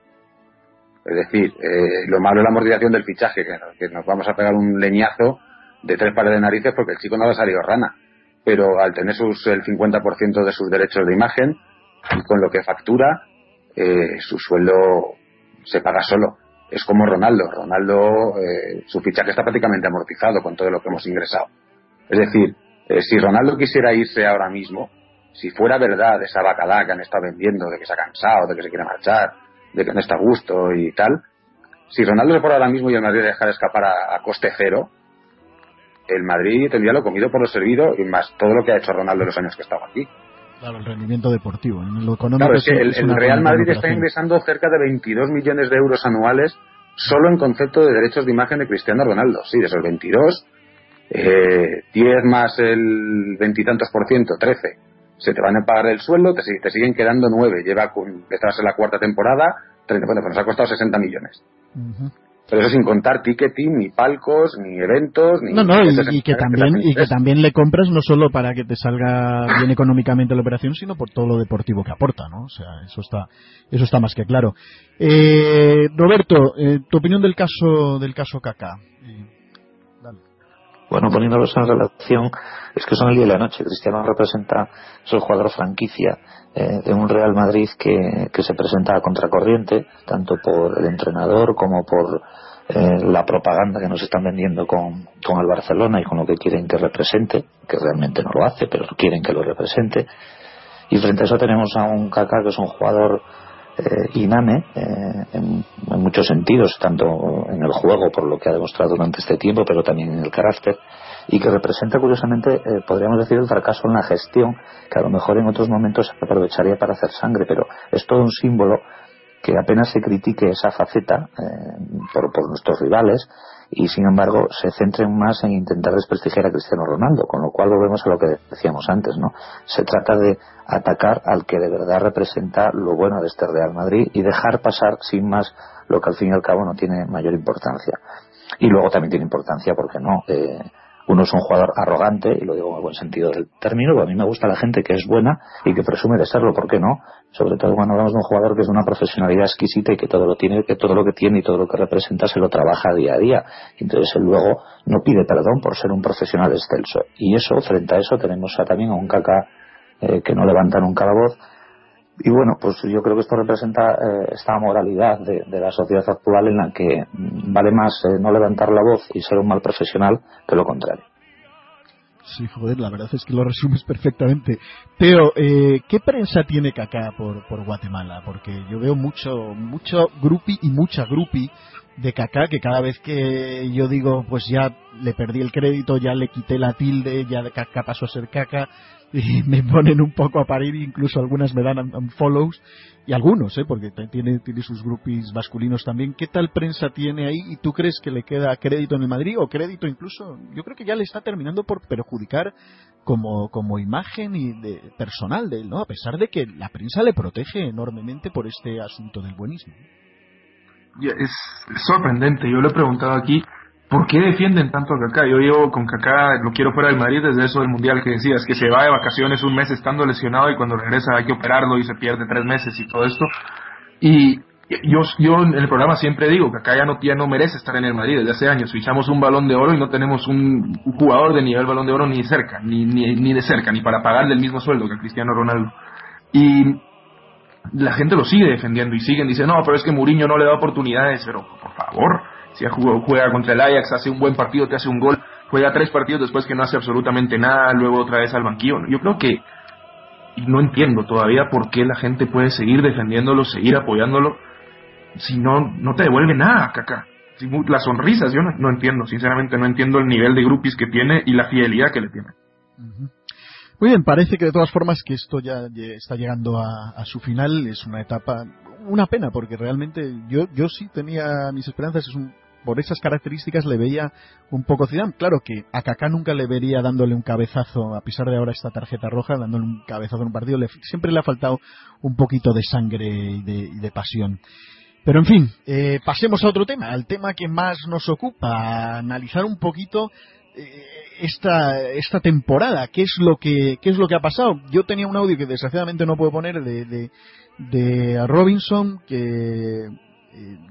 Speaker 2: Es decir, eh, lo malo es la amortización del fichaje, que, nos vamos a pegar un leñazo de tres pares de narices porque el chico no ha salido rana. Pero al tener sus, el 50% de sus derechos de imagen y con lo que factura, eh, su sueldo se paga solo. Es como Ronaldo. Ronaldo, eh, su fichaje está prácticamente amortizado con todo lo que hemos ingresado. Es decir, eh, si Ronaldo quisiera irse ahora mismo, si fuera verdad esa bacalá que han estado vendiendo, de que se ha cansado, de que se quiere marchar, de que no está a gusto y tal, si Ronaldo se fuera ahora mismo y el Madrid dejar escapar a, coste cero, el Madrid tendría lo comido por lo servido y más todo lo que ha hecho Ronaldo en los años que ha estado aquí.
Speaker 1: Claro, el rendimiento deportivo. En lo económico
Speaker 2: claro, es que el,
Speaker 1: es
Speaker 2: el
Speaker 1: una
Speaker 2: Real Madrid está ingresando cerca de 22 millones de euros anuales solo en concepto de derechos de imagen de Cristiano Ronaldo. Sí, de esos 22, eh, 10 más el veintitantos por ciento, 13. Se te van a pagar el sueldo, te, te siguen quedando 9. Lleva, estás en la cuarta temporada, 30, bueno, pues nos ha costado 60 millones.
Speaker 1: Ujú.
Speaker 2: Pero eso sin contar ticketing, ni palcos, ni eventos, ni...
Speaker 1: No, no, y, que también y que también le compras no solo para que te salga bien económicamente la operación, sino por todo lo deportivo que aporta, ¿no? O sea, eso está eso está más que claro. Eh, Roberto, eh, tu opinión del caso del caso Kaká. Eh, dale.
Speaker 4: Bueno, poniéndolos en relación, es que son el día y la noche. Cristiano representa, es el jugador franquicia eh, de un Real Madrid que, que se presenta a contracorriente, tanto por el entrenador como por eh, la propaganda que nos están vendiendo con, con el Barcelona y con lo que quieren que represente, que realmente no lo hace, pero quieren que lo represente. Y frente a eso tenemos a un Kaká que es un jugador eh, eh, en muchos sentidos, tanto en el juego por lo que ha demostrado durante este tiempo, pero también en el carácter, y que representa curiosamente, eh, podríamos decir, el fracaso en la gestión, que a lo mejor en otros momentos se aprovecharía para hacer sangre, pero es todo un símbolo que apenas se critique esa faceta eh, por, por nuestros rivales y sin embargo se centren más en intentar desprestigiar a Cristiano Ronaldo, con lo cual volvemos a lo que decíamos antes, ¿no? Se trata de atacar al que de verdad representa lo bueno de este Real Madrid y dejar pasar sin más lo que al fin y al cabo no tiene mayor importancia. Y luego también tiene importancia, porque no, eh, uno es un jugador arrogante, y lo digo en el buen sentido del término, porque a mí me gusta la gente que es buena y que presume de serlo, ¿por qué no? Sobre todo cuando hablamos de un jugador que es de una profesionalidad exquisita y que todo lo tiene, que todo lo que tiene y todo lo que representa se lo trabaja día a día. Entonces él luego no pide perdón por ser un profesional excelso. Y eso, frente a eso, tenemos también a un caca eh, que no levanta nunca la voz. Y bueno, pues yo creo que esto representa eh, esta moralidad de, de la sociedad actual en la que vale más eh, no levantar la voz y ser un mal profesional que lo contrario.
Speaker 1: Sí, joder, la verdad es que lo resumes perfectamente. Teo, eh, ¿qué prensa tiene Kaká por, por Guatemala? Porque yo veo mucho, mucho grupi y mucha grupi de Kaká, que cada vez que yo digo, pues ya le perdí el crédito, ya le quité la tilde, ya Kaká pasó a ser Kaká, y me ponen un poco a parir, incluso algunas me dan follows, y algunos, ¿eh? porque tiene, tiene sus groupies masculinos también. ¿Qué tal prensa tiene ahí? ¿Y tú crees que le queda crédito en el Madrid o crédito incluso? Yo creo que ya le está terminando por perjudicar como, como imagen y de, personal de él, ¿no? A pesar de que la prensa le protege enormemente por este asunto del buenismo.
Speaker 3: Es, sorprendente. Yo le he preguntado aquí, ¿por qué defienden tanto a Kaká? Yo llevo con Kaká, lo quiero fuera del Madrid desde eso del Mundial que decías, que se va de vacaciones un mes estando lesionado y cuando regresa hay que operarlo y se pierde tres meses y todo esto. Y yo, yo en el programa siempre digo acá ya no, ya no merece estar en el Madrid desde hace años. Fichamos un balón de oro y no tenemos un jugador de nivel balón de oro ni cerca, ni, ni, ni de cerca, ni para pagarle el mismo sueldo que a Cristiano Ronaldo. Y la gente lo sigue defendiendo y siguen diciendo, no, pero es que Mourinho no le da oportunidades, pero por favor, si juega contra el Ajax, hace un buen partido, te hace un gol, juega tres partidos después que no hace absolutamente nada, luego otra vez al banquillo. Yo creo que, no entiendo todavía por qué la gente puede seguir defendiéndolo, seguir apoyándolo, si no, no te devuelve nada, Kaká. Las sonrisas, yo no, entiendo, sinceramente no entiendo el nivel de grupis que tiene y la fidelidad que le tiene.
Speaker 1: Muy bien, parece que de todas formas que esto ya está llegando a, su final, es una etapa, una pena, porque realmente yo, yo sí tenía mis esperanzas, es un, por esas características le veía un poco Zidane. Claro que a Kaká nunca le vería dándole un cabezazo, a pesar de ahora esta tarjeta roja, dándole un cabezazo en un partido, le, siempre le ha faltado un poquito de sangre y de, y de pasión. Pero en fin, eh, pasemos a otro tema, al tema que más nos ocupa, analizar un poquito eh, esta, esta temporada, qué es lo que qué es lo que ha pasado. Yo tenía un audio que desgraciadamente no puedo poner de, de, de Robinson que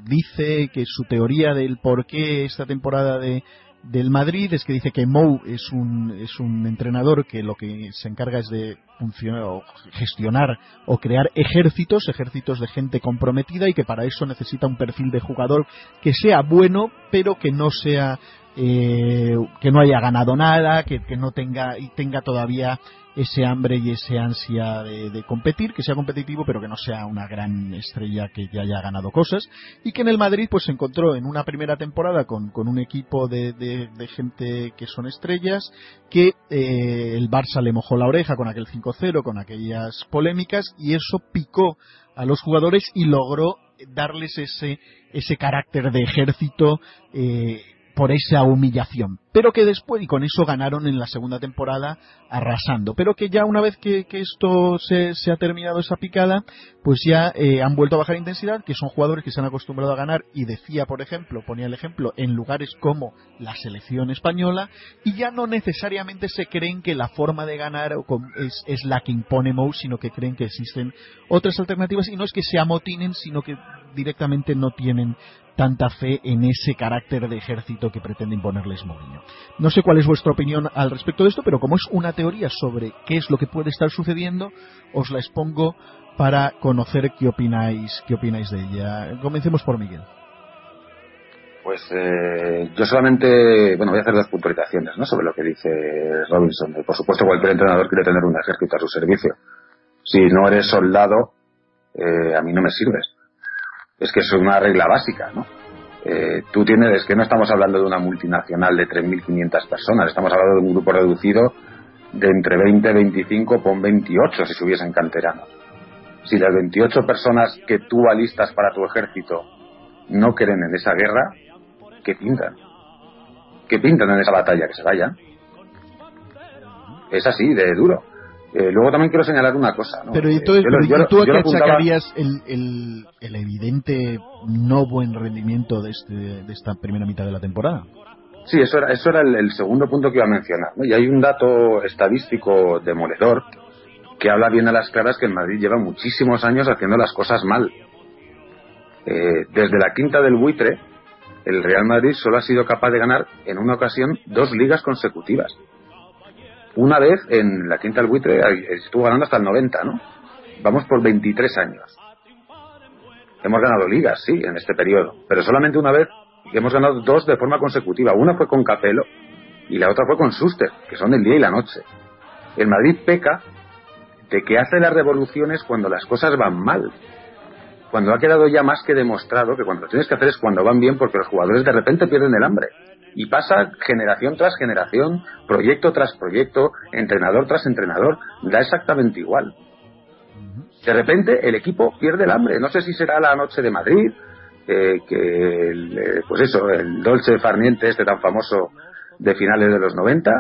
Speaker 1: dice que su teoría del por qué esta temporada de del Madrid es que dice que Mou es un, es un entrenador que lo que se encarga es de funcionar o gestionar o crear ejércitos, ejércitos de gente comprometida y que para eso necesita un perfil de jugador que sea bueno pero que no sea eh, que no haya ganado nada, que, que no tenga y tenga todavía ese hambre y ese ansia de, competir, que sea competitivo, pero que no sea una gran estrella que ya haya ganado cosas, y que en el Madrid pues se encontró en una primera temporada con, con un equipo de, de, gente que son estrellas, que eh, el Barça le mojó la oreja con aquel 5-0, con aquellas polémicas, y eso picó a los jugadores y logró darles ese, ese carácter de ejército eh, por esa humillación. Pero que después, y con eso ganaron en la segunda temporada arrasando. Pero que ya una vez que, esto se, ha terminado esa picada, pues ya eh, han vuelto a bajar intensidad, que son jugadores que se han acostumbrado a ganar. Y decía, por ejemplo, ponía el ejemplo, en lugares como la selección española, y ya no necesariamente se creen que la forma de ganar es, es la que impone Mou, sino que creen que existen otras alternativas. Y no es que se amotinen, sino que directamente no tienen tanta fe en ese carácter de ejército que pretende imponerles Mourinho. No sé cuál es vuestra opinión al respecto de esto, pero como es una teoría sobre qué es lo que puede estar sucediendo, os la expongo para conocer qué opináis, qué opináis de ella. Comencemos por Miguel.
Speaker 2: Pues eh, yo solamente, bueno, voy a hacer dos puntualizaciones ¿no? sobre lo que dice Robinson. Por supuesto, cualquier entrenador quiere tener un ejército a su servicio. Si no eres soldado, eh, a mí no me sirves es que es una regla básica, ¿no? Eh, tú tienes que no estamos hablando de una multinacional de 3.500 personas, estamos hablando de un grupo reducido de entre 20 y 25, pon 28 si se hubiesen canteranos. Si las 28 personas que tú alistas para tu ejército no creen en esa guerra, ¿qué pintan? ¿Qué pintan en esa batalla? Que se vayan. Es así, de duro. Eh, luego también quiero señalar una cosa. ¿no?
Speaker 1: Pero ¿y tú, a qué achacarías el, el, el, evidente no buen rendimiento de, este, de esta primera mitad de la temporada?
Speaker 2: Sí, eso era, eso era el, segundo punto que iba a mencionar. Y hay un dato estadístico demoledor que habla bien a las claras que el Madrid lleva muchísimos años haciendo las cosas mal. Eh, desde la quinta del buitre, el Real Madrid solo ha sido capaz de ganar en una ocasión dos ligas consecutivas una vez en la quinta del buitre estuvo ganando hasta el 90, ¿no? Vamos por 23 años. Hemos ganado ligas, sí, en este periodo, pero solamente una vez hemos ganado dos de forma consecutiva. Una fue con Capello y la otra fue con Suster, que son el día y la noche. El Madrid peca de que hace las revoluciones cuando las cosas van mal. cuando ha quedado ya más que demostrado que cuando lo tienes que hacer es cuando van bien porque los jugadores de repente pierden el hambre. Y pasa generación tras generación, proyecto tras proyecto, entrenador tras entrenador, da exactamente igual. De repente el equipo pierde el hambre. No sé si será la noche de Madrid, eh, que el, eh, pues eso, el Dolce Farniente, este tan famoso de finales de los 90,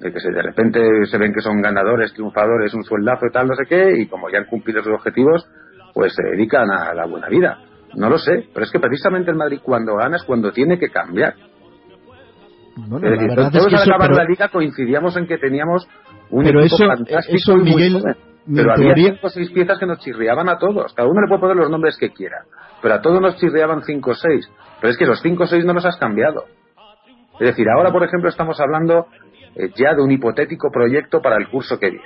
Speaker 2: de que se, de repente se ven que son ganadores, triunfadores, un sueldazo y tal, no sé qué, y como ya han cumplido sus objetivos, pues se dedican a la buena vida. No lo sé, pero es que precisamente el Madrid cuando gana es cuando tiene que cambiar.
Speaker 1: Bueno,
Speaker 2: es decir, todos
Speaker 1: es que
Speaker 2: al
Speaker 1: eso,
Speaker 2: acabar
Speaker 1: pero-
Speaker 2: la liga coincidíamos en que teníamos un
Speaker 1: Pero
Speaker 2: equipo
Speaker 1: eso-
Speaker 2: fantástico
Speaker 1: eso,
Speaker 2: y muy joven. Pero había
Speaker 1: teoría-
Speaker 2: cinco o seis piezas que nos chirriaban a todos. Cada uno le puede poner los nombres que quiera. Pero a todos nos chirriaban cinco o seis. Pero es que los cinco o seis no los has cambiado. Es decir, ahora, por ejemplo, estamos hablando eh, ya de un hipotético proyecto para el curso que viene.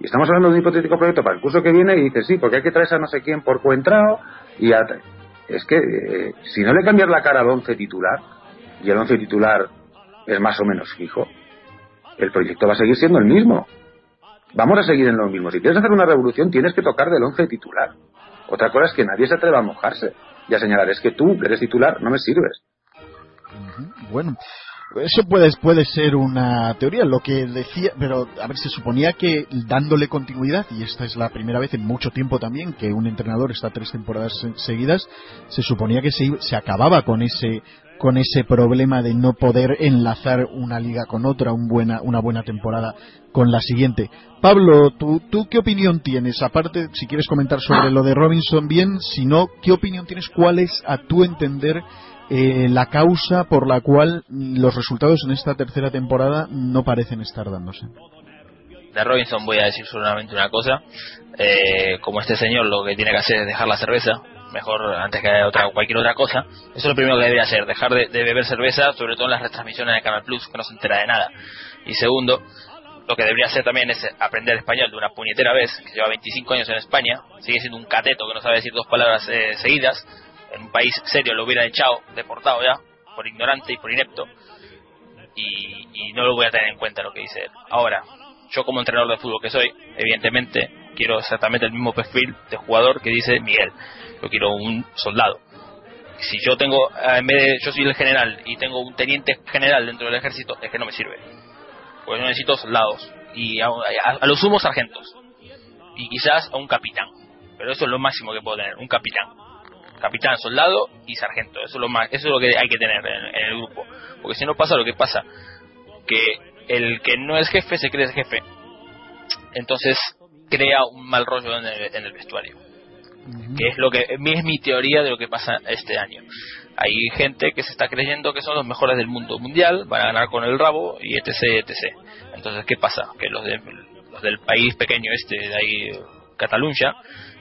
Speaker 2: Y estamos hablando de un hipotético proyecto para el curso que viene y dices, sí, porque hay que traerse a no sé quién por coentrao y a... Es que eh, si no le cambias la cara al once titular, y el once titular es más o menos fijo, el proyecto va a seguir siendo el mismo. Vamos a seguir en lo mismo. Si quieres hacer una revolución, tienes que tocar del once titular. Otra cosa es que nadie se atreva a mojarse y a señalar, es que tú, que eres titular, no me sirves.
Speaker 1: Bueno, eso puede, puede ser una teoría, lo que decía, pero a ver, se suponía que dándole continuidad, y esta es la primera vez en mucho tiempo también que un entrenador está tres temporadas se- seguidas, se suponía que se, se acababa con ese con ese problema de no poder enlazar una liga con otra, un buena, una buena temporada con la siguiente. Pablo, ¿tú, ¿tú qué opinión tienes? Aparte, si quieres comentar sobre lo de Robinson, bien, si no, ¿qué opinión tienes? ¿Cuál es, a tu entender, eh, la causa por la cual los resultados en esta tercera temporada no parecen estar dándose.
Speaker 5: de Robinson voy a decir solamente una cosa. Eh, como este señor lo que tiene que hacer es dejar la cerveza, mejor antes que otra, cualquier otra cosa. Eso es lo primero que debería hacer, dejar de, beber cerveza, sobre todo en las retransmisiones de Canal Plus, que no se entera de nada. Y segundo, lo que debería hacer también es aprender español de una puñetera vez, que lleva 25 años en España, sigue siendo un cateto que no sabe decir dos palabras eh, seguidas. En un país serio lo hubiera echado, deportado ya, por ignorante y por inepto. Y, y no lo voy a tener en cuenta lo que dice él. Ahora, yo como entrenador de fútbol que soy, evidentemente quiero exactamente el mismo perfil de jugador que dice Miguel. Yo quiero un soldado. Si yo tengo, eh, en vez de, yo soy el general y tengo un teniente general dentro del ejército, es que no me sirve. Porque yo necesito soldados y a, a- a lo sumo sargentos. Y quizás a un capitán. Pero eso es lo máximo que puedo tener, un capitán. Capitán, soldado y sargento. Eso es lo más, eso es lo que hay que tener en, en el grupo. Porque si no pasa lo que pasa, que el que no es jefe se cree jefe. Entonces crea un mal rollo en el, en el vestuario. Que es lo que es mi teoría de lo que pasa este año. Hay gente que se está creyendo que son los mejores del mundo mundial, van a ganar con el rabo y etc, etc. Entonces, ¿qué pasa? Que los, de- los del país pequeño este, de ahí, Cataluña,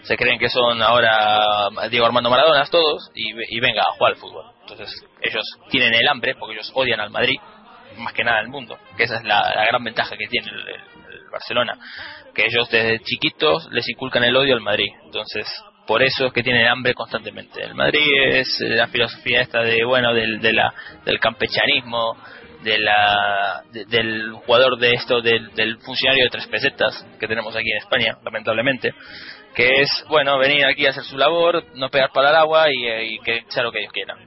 Speaker 5: se creen que son ahora Diego Armando Maradonas todos y, venga a jugar al fútbol. Entonces, ellos tienen el hambre porque ellos odian al Madrid, más que nada al mundo, que esa es la, gran ventaja que tiene el Barcelona, que ellos desde chiquitos les inculcan el odio al Madrid. Entonces, por eso es que tienen hambre constantemente. El Madrid es eh, la filosofía esta de, bueno, del, de la, del campechanismo, de la, de- del jugador de esto, del, del funcionario de tres pesetas que tenemos aquí en España, lamentablemente, que es, bueno, venir aquí a hacer su labor, no pegar para el agua y, eh, y que sea lo que ellos quieran.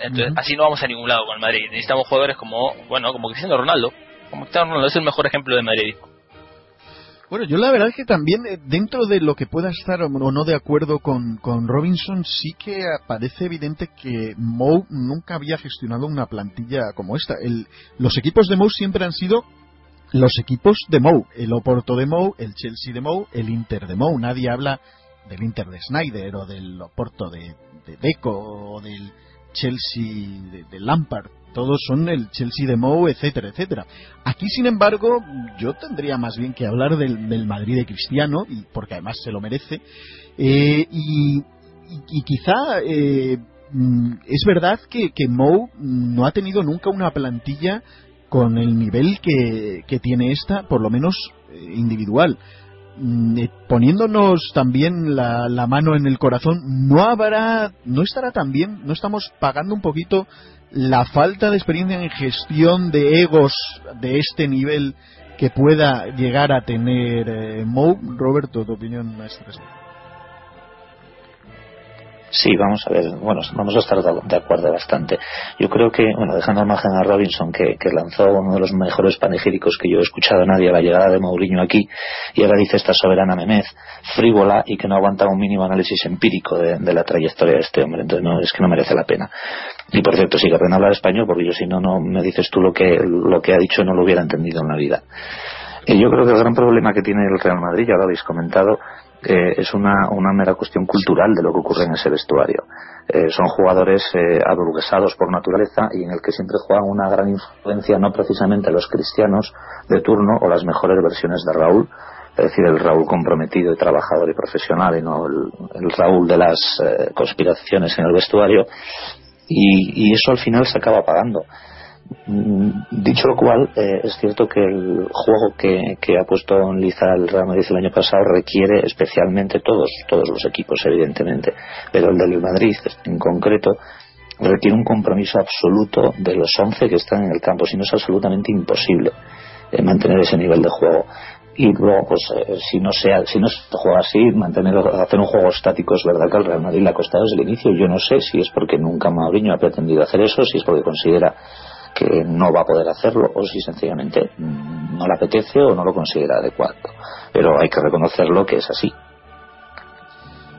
Speaker 5: Entonces, así no vamos a ningún lado con el Madrid. Necesitamos jugadores como, bueno, como Cristiano Ronaldo. Como Cristiano Ronaldo es el mejor ejemplo de madridismo.
Speaker 1: Bueno, yo la verdad es que también eh, dentro de lo que pueda estar o no de acuerdo con, con Robinson, sí que parece evidente que Mou nunca había gestionado una plantilla como esta. El- los equipos de Mou siempre han sido los equipos de Mou. El Oporto de Mou, el Chelsea de Mou, el Inter de Mou. Nadie habla del Inter de Snyder o del Oporto de, de Deco o del Chelsea de Lampard. Todos son el Chelsea de Mou, etcétera, etcétera. Aquí, sin embargo, yo tendría más bien que hablar del, Madrid de Cristiano, y porque además se lo merece. Eh, y quizá eh, mm, es verdad que, que Mou no ha tenido nunca una plantilla con el nivel que, que tiene esta, por lo menos eh, individual. Mm, eh, Poniéndonos también la, la mano en el corazón, no habrá, no estará también, no estamos pagando un poquito la falta de experiencia en gestión de egos de este nivel que pueda llegar a tener eh. Roberto, tu opinión a este.
Speaker 4: Sí, vamos a ver, bueno, vamos a estar de acuerdo bastante. Yo creo que, bueno, dejando al margen a Robinson, que, lanzó uno de los mejores panegíricos que yo he escuchado a nadie a la llegada de Mourinho aquí, y ahora dice esta soberana memez, frívola y que no aguanta un mínimo análisis empírico de, la trayectoria de este hombre. Entonces, no, es que no merece la pena. Y por cierto, sí, que hablar español, porque yo si no, no me dices tú lo que, lo que ha dicho, no lo hubiera entendido en la vida. Y yo creo que el gran problema que tiene el Real Madrid, ya lo habéis comentado, es una, una, mera cuestión cultural de lo que ocurre en ese vestuario. Eh, son jugadores eh, aburguesados por naturaleza y en el que siempre juegan una gran influencia no precisamente los cristianos de turno o las mejores versiones de Raúl, es decir, el Raúl comprometido y trabajador y profesional y no el, Raúl de las eh, conspiraciones en el vestuario y, y, eso al final se acaba pagando. Dicho lo cual, eh, es cierto que el juego que, ha puesto en liza el Real Madrid el año pasado requiere especialmente todos, todos los equipos, evidentemente, pero el del Madrid en concreto requiere un compromiso absoluto de los 11 que están en el campo, si no es absolutamente imposible eh, mantener ese nivel de juego. Y luego, pues, eh, si no sea, si no se juega así, mantener, hacer un juego estático es verdad que al Real Madrid le ha costado desde el inicio. Yo no sé si es porque nunca Mauriño ha pretendido hacer eso, si es porque considera que no va a poder hacerlo o si sencillamente no le apetece o no lo considera adecuado. Pero hay que reconocerlo que es así.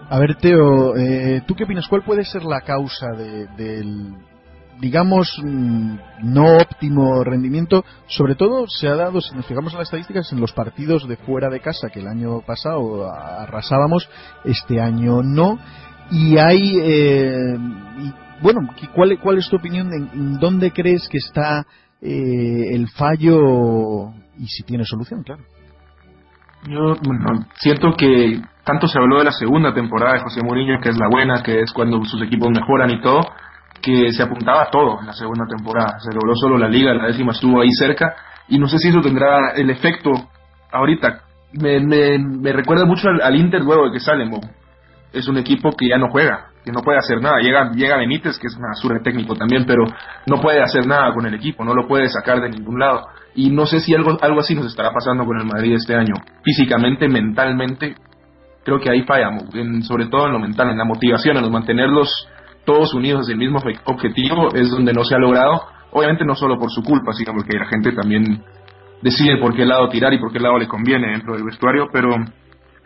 Speaker 1: A ver, Teo, eh, ¿tú qué opinas? ¿Cuál puede ser la causa del, digamos, mm, no óptimo rendimiento? Sobre todo se ha dado, si nos fijamos en las estadísticas, en los partidos de fuera de casa, que el año pasado arrasábamos, este año no. Y hay, eh, bueno, ¿cuál, ¿cuál es tu opinión? ¿En, dónde crees que está eh, el fallo y si tiene solución, claro?
Speaker 3: Yo bueno, siento que tanto se habló de la segunda temporada de José Mourinho, que es la buena, que es cuando sus equipos mejoran y todo, que se apuntaba a todo en la segunda temporada. Se logró solo la liga, la décima estuvo ahí cerca, y no sé si eso tendrá el efecto ahorita. Me, me, recuerda mucho al, Inter luego de que sale, es un equipo que ya no juega, que no puede hacer nada. Llega, llega Benítez, que es una basura técnico también, pero no puede hacer nada con el equipo, no lo puede sacar de ningún lado. Y no sé si algo, algo así nos estará pasando con el Madrid este año. Físicamente, mentalmente, creo que ahí fallamos, sobre todo en lo mental, en la motivación, en mantenerlos todos unidos en el mismo objetivo, es donde no se ha logrado. Obviamente no solo por su culpa, sino porque la gente también decide por qué lado tirar y por qué lado le conviene dentro del vestuario, pero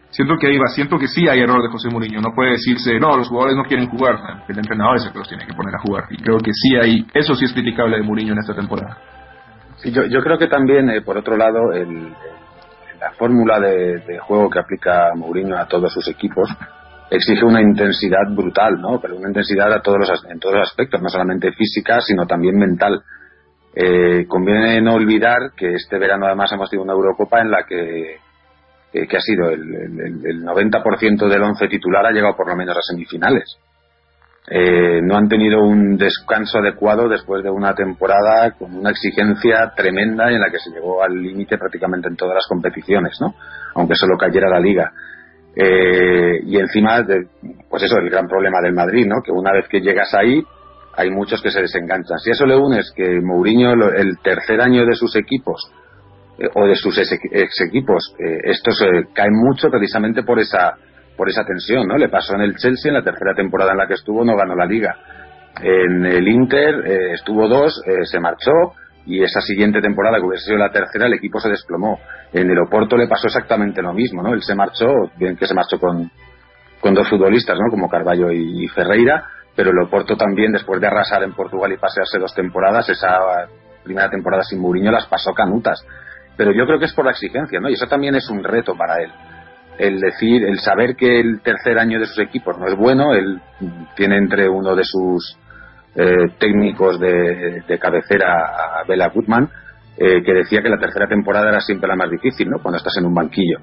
Speaker 3: siento que ahí va, siento que sí hay error de José Mourinho, no puede decirse, no, los jugadores no quieren jugar, el entrenador es el que los tiene que poner a jugar, y creo que sí hay, eso sí es criticable de Mourinho en esta temporada.
Speaker 2: Yo, creo que también, eh, por otro lado, la fórmula de, juego que aplica Mourinho a todos sus equipos exige una intensidad brutal, ¿no? Pero una intensidad a todos los, en todos los aspectos, no solamente física, sino también mental. Eh, conviene no olvidar que este verano además hemos tenido una Eurocopa en la que que ha sido el, el, 90% del once titular ha llegado por lo menos a semifinales. Eh, no han tenido un descanso adecuado después de una temporada con una exigencia tremenda en la que se llegó al límite prácticamente en todas las competiciones, ¿no? Aunque solo cayera la liga. Eh, y encima, de, pues eso, el gran problema del Madrid, ¿no? Que una vez que llegas ahí, hay muchos que se desenganchan. Si eso le unes que Mourinho, el tercer año de sus equipos, eh, o de sus ex, equipos. Eh, estos eh, caen mucho precisamente por esa por esa tensión, ¿no? Le pasó en el Chelsea en la tercera temporada en la que estuvo no ganó la liga. En el Inter estuvo dos, se marchó y esa siguiente temporada que hubiese sido la tercera el equipo se desplomó. En el Oporto le pasó exactamente lo mismo, ¿no? Él se marchó, bien que se marchó con con dos futbolistas, ¿no? Como Carballo y Ferreira, pero el Oporto también después de arrasar en Portugal y pasearse dos temporadas, esa primera temporada sin Mourinho las pasó canutas pero yo creo que es por la exigencia, ¿no? Y eso también es un reto para él. El decir, el saber que el tercer año de sus equipos no es bueno, él tiene entre uno de sus eh, técnicos de, cabecera a Bela Gutmann, eh, que decía que la tercera temporada era siempre la más difícil, ¿no? Cuando estás en un banquillo.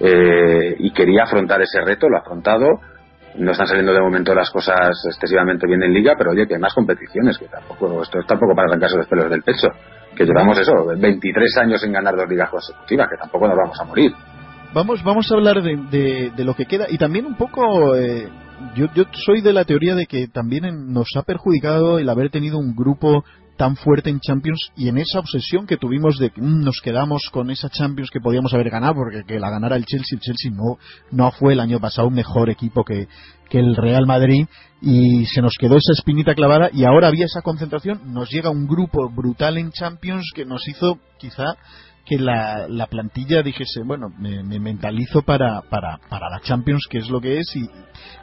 Speaker 2: Eh, y quería afrontar ese reto, lo ha afrontado. No están saliendo de momento las cosas excesivamente bien en liga, pero oye, que hay más competiciones, que tampoco, esto es tampoco para arrancarse los pelos del pecho que llevamos eso, 23 años en ganar dos ligas consecutivas, que tampoco nos vamos a morir.
Speaker 1: Vamos, vamos a hablar de, de, lo que queda y también un poco, eh, yo, yo soy de la teoría de que también nos ha perjudicado el haber tenido un grupo tan fuerte en Champions y en esa obsesión que tuvimos de que mm, nos quedamos con esa Champions que podíamos haber ganado porque que la ganara el Chelsea, el Chelsea no, no fue el año pasado un mejor equipo que, que el Real Madrid y se nos quedó esa espinita clavada y ahora había esa concentración, nos llega un grupo brutal en Champions que nos hizo quizá que la, la plantilla dijese, bueno, me, mentalizo para, para, para, la Champions, que es lo que es. Y,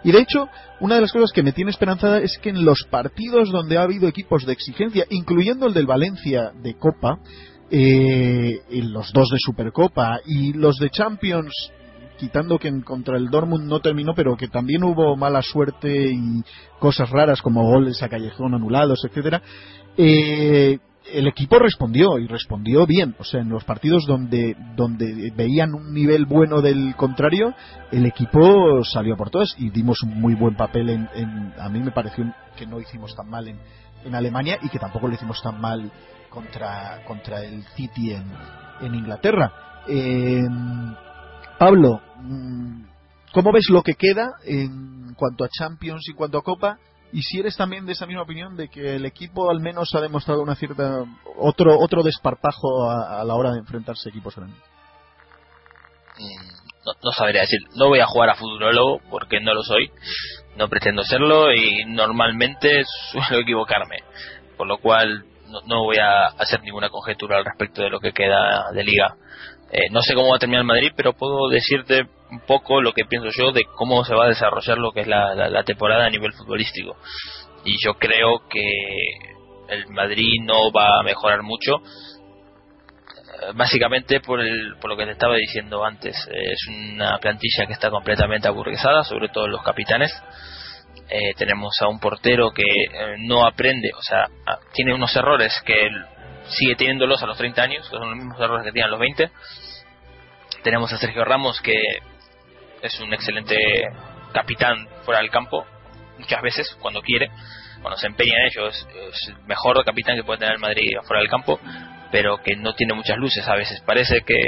Speaker 1: y de hecho, una de las cosas que me tiene esperanzada es que en los partidos donde ha habido equipos de exigencia, incluyendo el del Valencia de Copa, eh, los dos de Supercopa y los de Champions, quitando que contra el Dortmund no terminó, pero que también hubo mala suerte y cosas raras como goles a callejón anulados, etcétera. Eh, el equipo respondió y respondió bien. O sea, en los partidos donde, donde veían un nivel bueno del contrario, el equipo salió por todas y dimos un muy buen papel. En, a mí me pareció que no hicimos tan mal en, en Alemania y que tampoco lo hicimos tan mal contra, contra el City en, en Inglaterra. Eh, Pablo, mm, ¿cómo ves lo que queda en cuanto a Champions y en cuanto a Copa? Y si eres también de esa misma opinión de que el equipo al menos ha demostrado una cierta otro otro desparpajo a, la hora de enfrentarse equipos grandes.
Speaker 5: Mm, no, sabría decir no voy a jugar a futurólogo porque no lo soy no pretendo serlo y normalmente suelo equivocarme por lo cual no, no voy a hacer ninguna conjetura al respecto de lo que queda de liga eh, no sé cómo va a terminar Madrid, pero puedo decirte un poco lo que pienso yo de cómo se va a desarrollar lo que es la, temporada a nivel futbolístico. Y yo creo que el Madrid no va a mejorar mucho, eh, básicamente por, el, por lo que te estaba diciendo antes. es una plantilla que está completamente aburguesada, sobre todo los capitanes. Eh, tenemos a un portero que no aprende, o sea, tiene unos errores que sigue teniéndolos a los 30 años, son los mismos errores que tiene a los 20. Tenemos a Sergio Ramos, que es un excelente capitán fuera del campo, muchas veces, cuando quiere, cuando se empeña en ello, es, el mejor capitán que puede tener Madrid fuera del campo, pero que no tiene muchas luces a veces. Parece que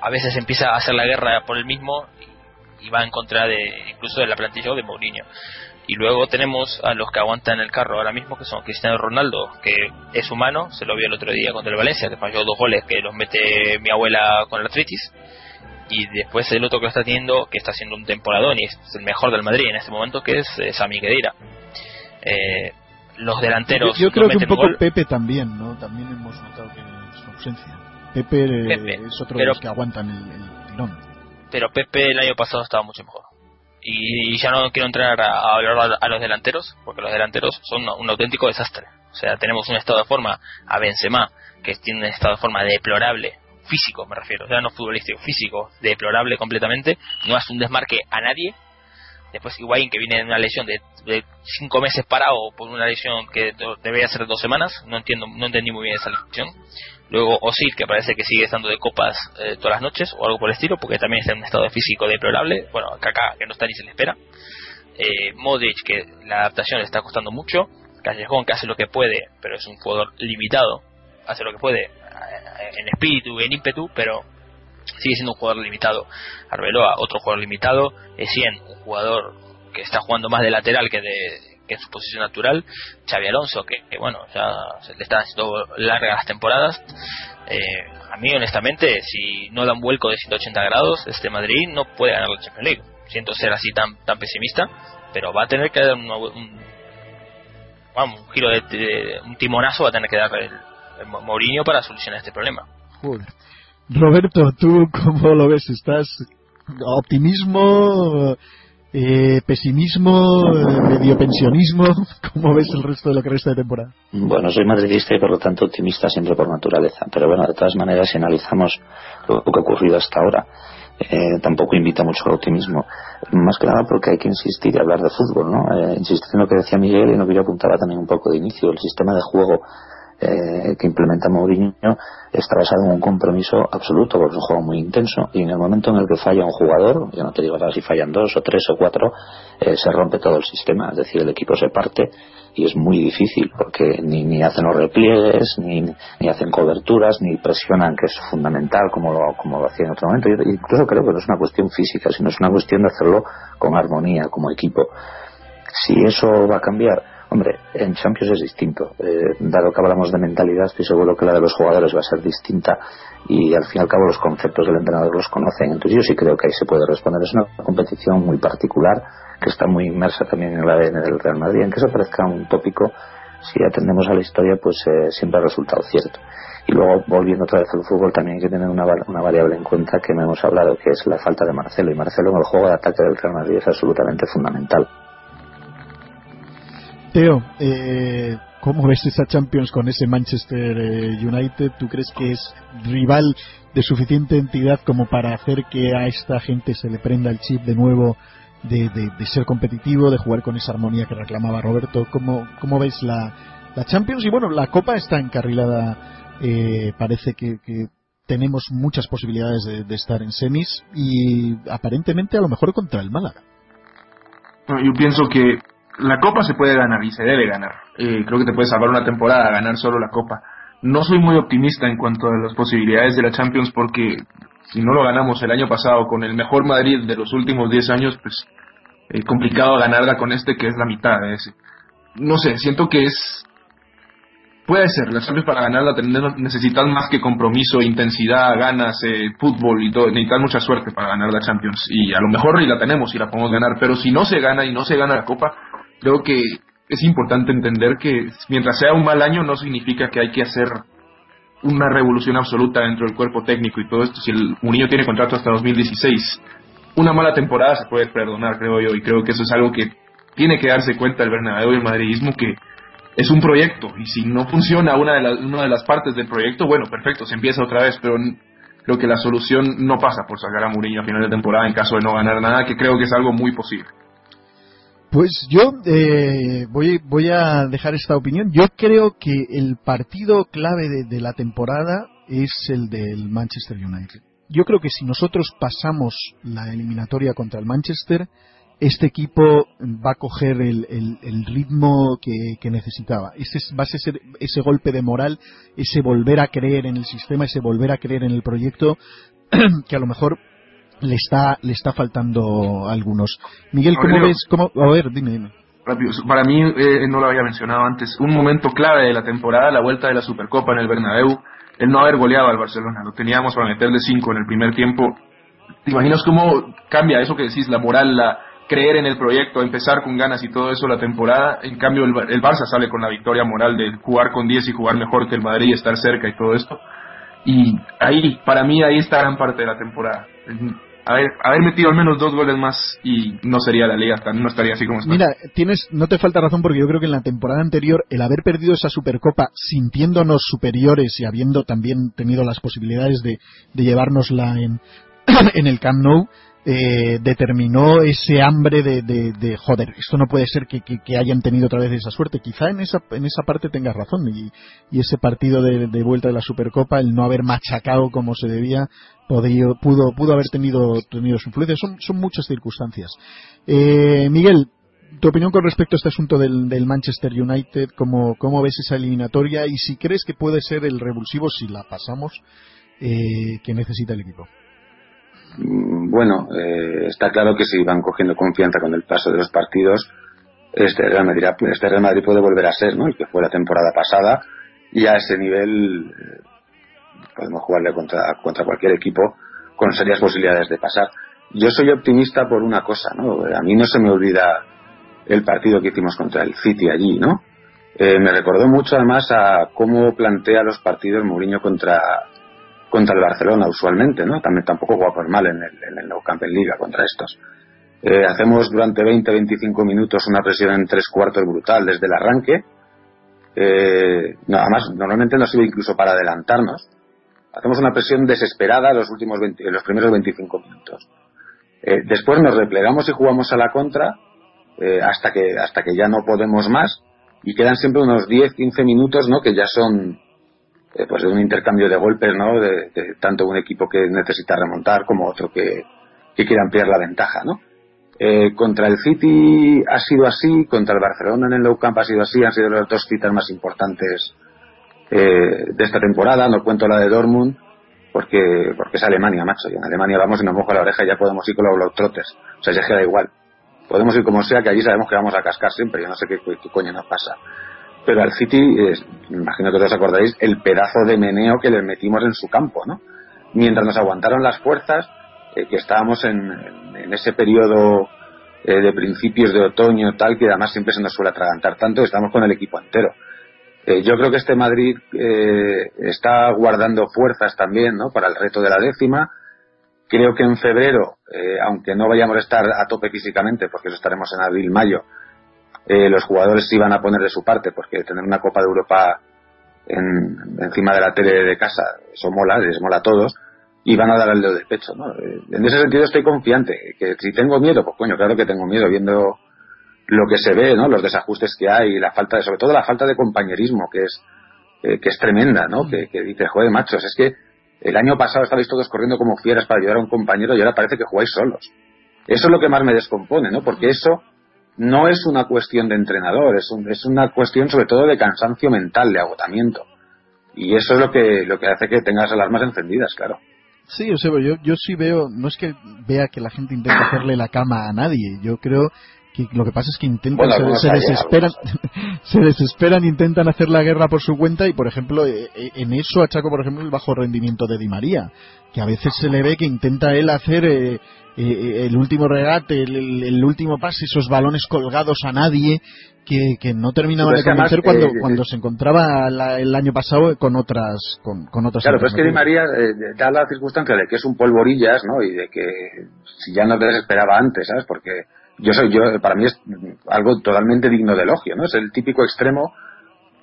Speaker 5: a veces empieza a hacer la guerra por él mismo y va en contra de incluso de la plantilla de Mourinho. Y luego tenemos a los que aguantan el carro ahora mismo, que son Cristiano Ronaldo, que es humano, se lo vio el otro día contra el Valencia, que falló dos goles que los mete mi abuela con la artritis. Y después el otro que lo está teniendo, que está haciendo un temporadón y es el mejor del Madrid en este momento, que es eh, Sami Khedira. Eh, los delanteros.
Speaker 1: Yo, creo que un poco Pepe también, ¿no? También hemos notado que su ausencia. Pepe, es otro de los que aguantan el, el tirón.
Speaker 5: Pero Pepe el año pasado estaba mucho mejor y ya no quiero entrar a, hablar a, los delanteros, porque los delanteros son un, auténtico desastre. O sea, tenemos un estado de forma a Benzema, que tiene un estado de forma deplorable, físico me refiero, sea, no futbolístico, físico, deplorable completamente, no hace un desmarque a nadie. Después Higuaín, que viene de una lesión de, cinco meses parado por una lesión que debería ser dos semanas, no entiendo, no entendí muy bien esa lesión. Luego Osil, que parece que sigue estando de copas eh, todas las noches o algo por el estilo, porque también está en un estado físico deplorable. Bueno, Kaká, que no está ni se le espera. Eh, Modric, que la adaptación le está costando mucho. Callejón, que hace lo que puede, pero es un jugador limitado. Hace lo que puede eh, en espíritu, en ímpetu, pero sigue siendo un jugador limitado. Arbeloa, otro jugador limitado. Essien, un jugador que está jugando más de lateral que de, que es su posición natural, Xavi Alonso, que, bueno, ya se le están haciendo largas las temporadas. Eh, a mí, honestamente, si no da un vuelco de 180 grados, este Madrid no puede ganar la Champions League. Siento ser así tan tan pesimista, pero va a tener que dar un, un, un giro de, un timonazo, va a tener que dar el, el Mourinho para solucionar este problema.
Speaker 1: Roberto, ¿tú cómo lo ves? ¿Estás optimismo? Eh, pesimismo, eh, medio pensionismo, ¿cómo ves el resto de lo que de temporada?
Speaker 4: Bueno, soy madridista y por lo tanto optimista siempre por naturaleza, pero bueno, de todas maneras, si analizamos lo que ha ocurrido hasta ahora, eh, tampoco invita mucho al optimismo, más que nada porque hay que insistir y hablar de fútbol, ¿no? insistir en lo que decía Miguel y no que yo apuntaba también un poco de inicio, el sistema de juego eh, que implementa Mourinho está basado en un compromiso absoluto, porque es un juego muy intenso y en el momento en el que falla un jugador, yo no te digo si fallan dos o tres o cuatro, eh, se rompe todo el sistema, es decir, el equipo se parte y es muy difícil porque ni, ni hacen los repliegues, ni, ni hacen coberturas, ni presionan, que es fundamental como lo, como lo hacía en otro momento. Yo incluso creo que no es una cuestión física, sino es una cuestión de hacerlo con armonía, como equipo. Si eso va a cambiar, Hombre, en Champions es distinto. Eh, dado que hablamos de mentalidad, estoy seguro que la de los jugadores va a ser distinta y al fin y al cabo los conceptos del entrenador los conocen. Entonces yo sí creo que ahí se puede responder. Es una competición muy particular que está muy inmersa también en la ADN del Real Madrid. En que eso parezca un tópico, si atendemos a la historia, pues eh, siempre ha resultado cierto. Y luego, volviendo otra vez al fútbol, también hay que tener una, una variable en cuenta que me hemos hablado, que es la falta de Marcelo. Y Marcelo en el juego de ataque del Real Madrid es absolutamente fundamental.
Speaker 1: Teo, eh, ¿cómo ves esa Champions con ese Manchester eh, United? ¿Tú crees que es rival de suficiente entidad como para hacer que a esta gente se le prenda el chip de nuevo de, ser competitivo, de jugar con esa armonía que reclamaba Roberto? ¿Cómo, cómo ves la, Champions? Y bueno, la Copa está encarrilada, eh, parece que, tenemos muchas posibilidades de, de estar en semis y aparentemente a lo mejor contra el Málaga.
Speaker 3: Yo pienso que la copa se puede ganar y se debe ganar. Eh, creo que te puede salvar una temporada ganar solo la copa. No soy muy optimista en cuanto a las posibilidades de la Champions porque si no lo ganamos el año pasado con el mejor Madrid de los últimos 10 años, pues es eh, complicado ganarla con este que es la mitad de ese. No sé, siento que es Puede ser, la Champions para ganarla necesitas más que compromiso, intensidad, ganas, eh, fútbol y todo. Necesitas mucha suerte para ganar la Champions. Y a lo mejor y la tenemos y la podemos ganar. Pero si no se gana y no se gana la Copa, creo que es importante entender que mientras sea un mal año no significa que hay que hacer una revolución absoluta dentro del cuerpo técnico y todo esto. Si el niño tiene contrato hasta 2016, una mala temporada se puede perdonar, creo yo. Y creo que eso es algo que tiene que darse cuenta el Bernabéu y el madridismo que es un proyecto y si no funciona una de, las, una de las partes del proyecto, bueno, perfecto, se empieza otra vez, pero creo que la solución no pasa por sacar a Mourinho a final de temporada en caso de no ganar nada, que creo que es algo muy posible.
Speaker 1: Pues yo eh, voy, voy a dejar esta opinión. Yo creo que el partido clave de, la temporada es el del Manchester United. Yo creo que si nosotros pasamos la eliminatoria contra el Manchester, este equipo va a coger el, ritmo que, necesitaba. Ese va a ser ese golpe de moral, ese volver a creer en el sistema, ese volver a creer en el proyecto que a lo mejor le está le está faltando a algunos. Miguel, ¿cómo ves? Cómo, a ver, dime, dime.
Speaker 3: Para mí, eh, no lo había mencionado antes, un momento clave de la temporada, la vuelta de la Supercopa en el Bernabéu, el no haber goleado al Barcelona. Lo teníamos para meterle cinco en el primer tiempo. ¿Te imaginas cómo cambia eso que decís, la moral, la, creer en el proyecto, empezar con ganas y todo eso la temporada. En cambio, el, Barça sale con la victoria moral de jugar con 10 y jugar mejor que el Madrid y estar cerca y todo esto. Y ahí, para mí, ahí está gran parte de la temporada. Haber, haber metido al menos dos goles más y no sería la liga, no estaría así como está.
Speaker 1: Mira, tienes, no te falta razón porque yo creo que en la temporada anterior el haber perdido esa Supercopa sintiéndonos superiores y habiendo también tenido las posibilidades de, de llevárnosla en, en el Camp Nou, eh, determinó ese hambre de, de, joder, esto no puede ser que, que, hayan tenido otra vez esa suerte. Quizá en esa, en esa parte tengas razón y, y ese partido de, vuelta de la Supercopa, el no haber machacado como se debía, pudo, pudo haber tenido, tenido su influencia. Son, son muchas circunstancias. Eh, Miguel, tu opinión con respecto a este asunto del, del Manchester United, ¿cómo, ¿cómo, ves esa eliminatoria y si crees que puede ser el revulsivo si la pasamos eh, que necesita el equipo?
Speaker 2: Mm, bueno, eh, está claro que si van cogiendo confianza con el paso de los partidos, este Real Madrid, este Real Madrid puede volver a ser, ¿no? El que fue la temporada pasada y a ese nivel eh, podemos jugarle contra, cualquier equipo con serias posibilidades de pasar. Yo soy optimista por una cosa, ¿no? A mí no se me olvida el partido que hicimos contra el City allí, ¿no? Eh, me recordó mucho además a cómo plantea los partidos Mourinho contra contra el Barcelona usualmente, ¿no? También tampoco juega por mal en el, en el Nou Liga contra estos. Eh, hacemos durante 20-25 minutos una presión en tres cuartos brutal desde el arranque. Eh, nada más, normalmente no sirve incluso para adelantarnos. Hacemos una presión desesperada los últimos 20, los primeros 25 minutos. Eh, después nos replegamos y jugamos a la contra hasta que hasta que ya no podemos más y quedan siempre unos 10, 15 minutos, ¿no? Que ya son eh, pues de un intercambio de golpes, ¿no? De, tanto un equipo que necesita remontar como otro que, que quiere ampliar la ventaja, ¿no? Eh, contra el City ha sido así, contra el Barcelona en el Nou Camp ha sido así, han sido los dos citas más importantes eh, de esta temporada, no cuento la de Dortmund, porque, porque es Alemania, macho, y en Alemania vamos y nos moja la oreja y ya podemos ir con los trotes, o sea, ya queda igual. Podemos ir como sea, que allí sabemos que vamos a cascar siempre, yo no sé qué, coño nos pasa. Pero al City, me imagino que todos acordaréis, el pedazo de meneo que les metimos en su campo, ¿no? Mientras nos aguantaron las fuerzas, eh, que estábamos en, ese periodo eh, de principios de otoño tal que además siempre se nos suele atragantar tanto estamos con el equipo entero eh, yo creo que este Madrid está guardando fuerzas también ¿no? para el reto de la décima creo que en febrero aunque no vayamos a estar a tope físicamente porque eso estaremos en abril mayo los jugadores van a poner de su parte porque tener una Copa de Europa en, encima de la tele de casa eso mola les mola a todos y van a dar el dedo de pecho, ¿no? En ese sentido estoy confiante, que si tengo miedo, pues coño, claro que tengo miedo viendo lo que se ve, ¿no? Los desajustes que hay, la falta de, sobre todo la falta de compañerismo, que es, eh, que es tremenda, ¿no? Que, que dice, joder, machos, es que el año pasado estabais todos corriendo como fieras para ayudar a un compañero y ahora parece que jugáis solos. Eso es lo que más me descompone, ¿no? Porque eso no es una cuestión de entrenador, es, es una cuestión sobre todo de cansancio mental, de agotamiento. Y eso es lo que, lo que hace que tengas alarmas encendidas, claro.
Speaker 1: Sí, o sea, yo, yo sí veo, no es que vea que la gente intenta hacerle la cama a nadie, yo creo que lo que pasa es que intentan, se, desesperan, se desesperan, intentan hacer la guerra por su cuenta y, por ejemplo, eh, eh, en eso achaco, por ejemplo, el bajo rendimiento de Di María, que a veces se le ve que intenta él hacer eh, el último regate, el, último pase, esos balones colgados a nadie, que, no terminaban de convencer cuando, cuando se encontraba el año pasado con otras con, con otras
Speaker 2: claro pero es que Di María da la circunstancia de que es un polvorillas no y de que si ya no te desesperaba antes sabes porque yo soy yo para mí es algo totalmente digno de elogio no es el típico extremo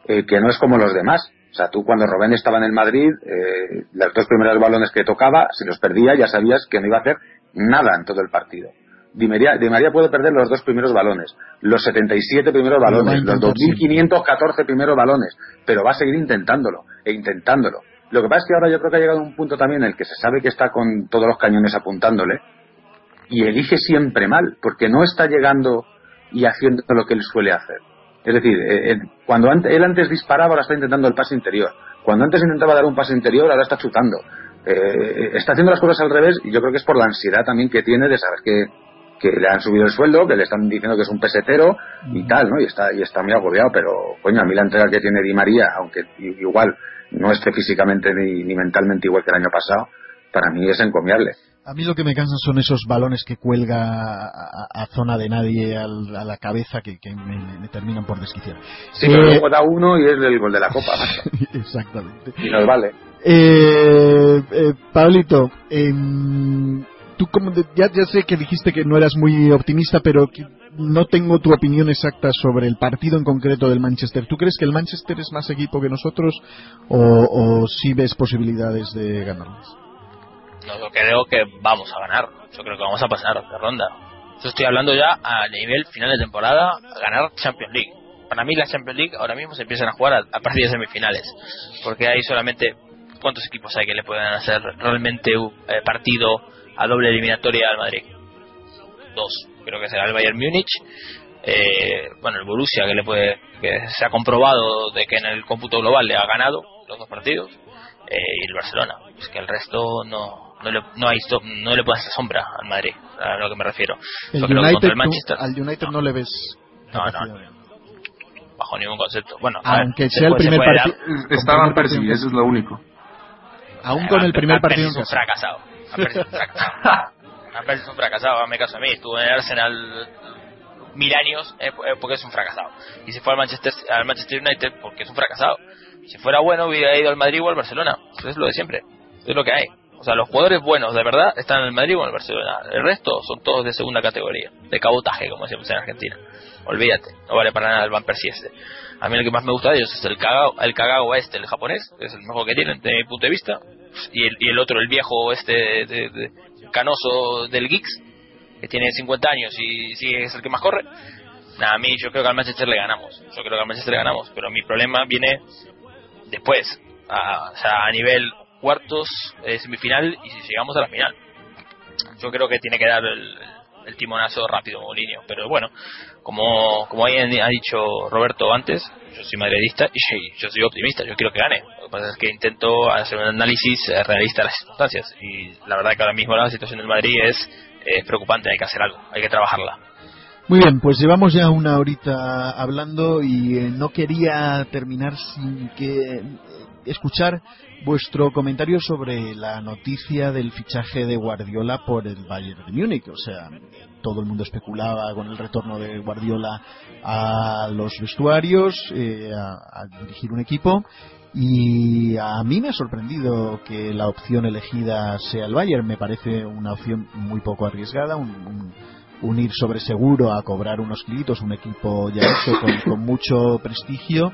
Speaker 2: eh, que no es como los demás. O sea tú cuando Robén estaba en el Madrid eh, los dos primeros balones que tocaba si los perdía ya sabías que no iba a hacer nada en todo el partido Di María, Di María, puede perder los dos primeros balones, los 77 primeros balones, los 2.514 primeros balones, pero va a seguir intentándolo e intentándolo. Lo que pasa es que ahora yo creo que ha llegado un punto también en el que se sabe que está con todos los cañones apuntándole y elige siempre mal, porque no está llegando y haciendo lo que él suele hacer. Es decir, eh, cuando él antes disparaba, ahora está intentando el pase interior. Cuando antes intentaba dar un pase interior, ahora está chutando. Eh, está haciendo las cosas al revés y yo creo que es por la ansiedad también que tiene de saber que, que le han subido el sueldo, que le están diciendo que es un pesetero y tal, ¿no? Y está, y está muy agobiado, pero coño, a mí la entrega que tiene Di María, aunque igual no esté físicamente ni, mentalmente igual que el año pasado, para mí es encomiable.
Speaker 1: A mí lo que me cansan son esos balones que cuelga a, zona de nadie a la cabeza que, me, terminan por desquiciar.
Speaker 2: Sí, pero eh, luego da uno y es el gol de la copa.
Speaker 1: Exactamente.
Speaker 2: Y nos vale.
Speaker 1: Eh, eh, Pablito, eh, tú como ya, ya sé que dijiste que no eras muy optimista, pero no tengo tu opinión exacta sobre el partido en concreto del Manchester. ¿Tú crees que el Manchester es más equipo que nosotros o, o sí ves posibilidades de ganarles?
Speaker 5: No, creo que vamos a ganar. Yo creo que vamos a pasar de ronda. Yo estoy hablando ya a nivel final de temporada, a ganar Champions League. Para mí la Champions League ahora mismo se empiezan a jugar a, partir de semifinales, porque hay solamente cuántos equipos hay que le pueden hacer realmente eh, partido a doble eliminatoria al Madrid. Dos, creo que será el Bayern Múnich. Eh, bueno, el Borussia que le puede que se ha comprobado de que en el cómputo global le ha ganado los dos partidos eh, y el Barcelona es que el resto no no le, no hay no le puede hacer sombra al Madrid a lo que me refiero
Speaker 1: el United, el Manchester, al United no. le ves
Speaker 5: no no, bajo ningún concepto bueno
Speaker 1: aunque sea el primer partido
Speaker 3: estaban percibidos eso es lo único
Speaker 1: aún con el primer partido
Speaker 5: un fracasado ha un fracasado, me caso a mí. Estuvo en el Arsenal mil años eh, eh, porque es un fracasado. Y si fue al Manchester, al Manchester United porque es un fracasado. Si fuera bueno hubiera ido al Madrid o al Barcelona. Eso es lo de siempre. es lo que hay. O sea, los jugadores buenos de verdad están en el Madrid o en el Barcelona. El resto son todos de segunda categoría. De cabotaje, como decimos en Argentina. Olvídate. No vale para nada el Van Persie este. A mí lo que más me gusta de ellos es el Kagawa, el Kagawa este, el japonés. Es el mejor que tienen desde mi punto de vista. Y el, y el otro, el viejo este de, canoso del Geeks, que tiene 50 años y sigue es el que más corre. Nada, a mí yo creo que al Manchester le ganamos. Yo creo que al Manchester le ganamos, pero mi problema viene después, a, o sea, a nivel cuartos, eh, semifinal y si llegamos a la final. Yo creo que tiene que dar el, el timonazo rápido Mourinho, pero bueno, como como ha dicho Roberto antes, yo soy madridista y yo soy optimista, yo quiero que gane. Lo que pasa es que intento hacer un análisis eh, realista de las circunstancias y la verdad que ahora mismo la situación del Madrid es, es preocupante, hay que hacer algo, hay que trabajarla.
Speaker 1: Muy bien, pues llevamos ya una horita hablando y eh, no quería terminar sin que eh, escuchar vuestro comentario sobre la noticia del fichaje de Guardiola por el Bayern de Múnich. O sea, todo el mundo especulaba con el retorno de Guardiola a los vestuarios, eh, a, dirigir un equipo. Y a mí me ha sorprendido que la opción elegida sea el Bayern. Me parece una opción muy poco arriesgada, un, un, un ir sobre seguro a cobrar unos kilitos, un equipo ya hecho con mucho prestigio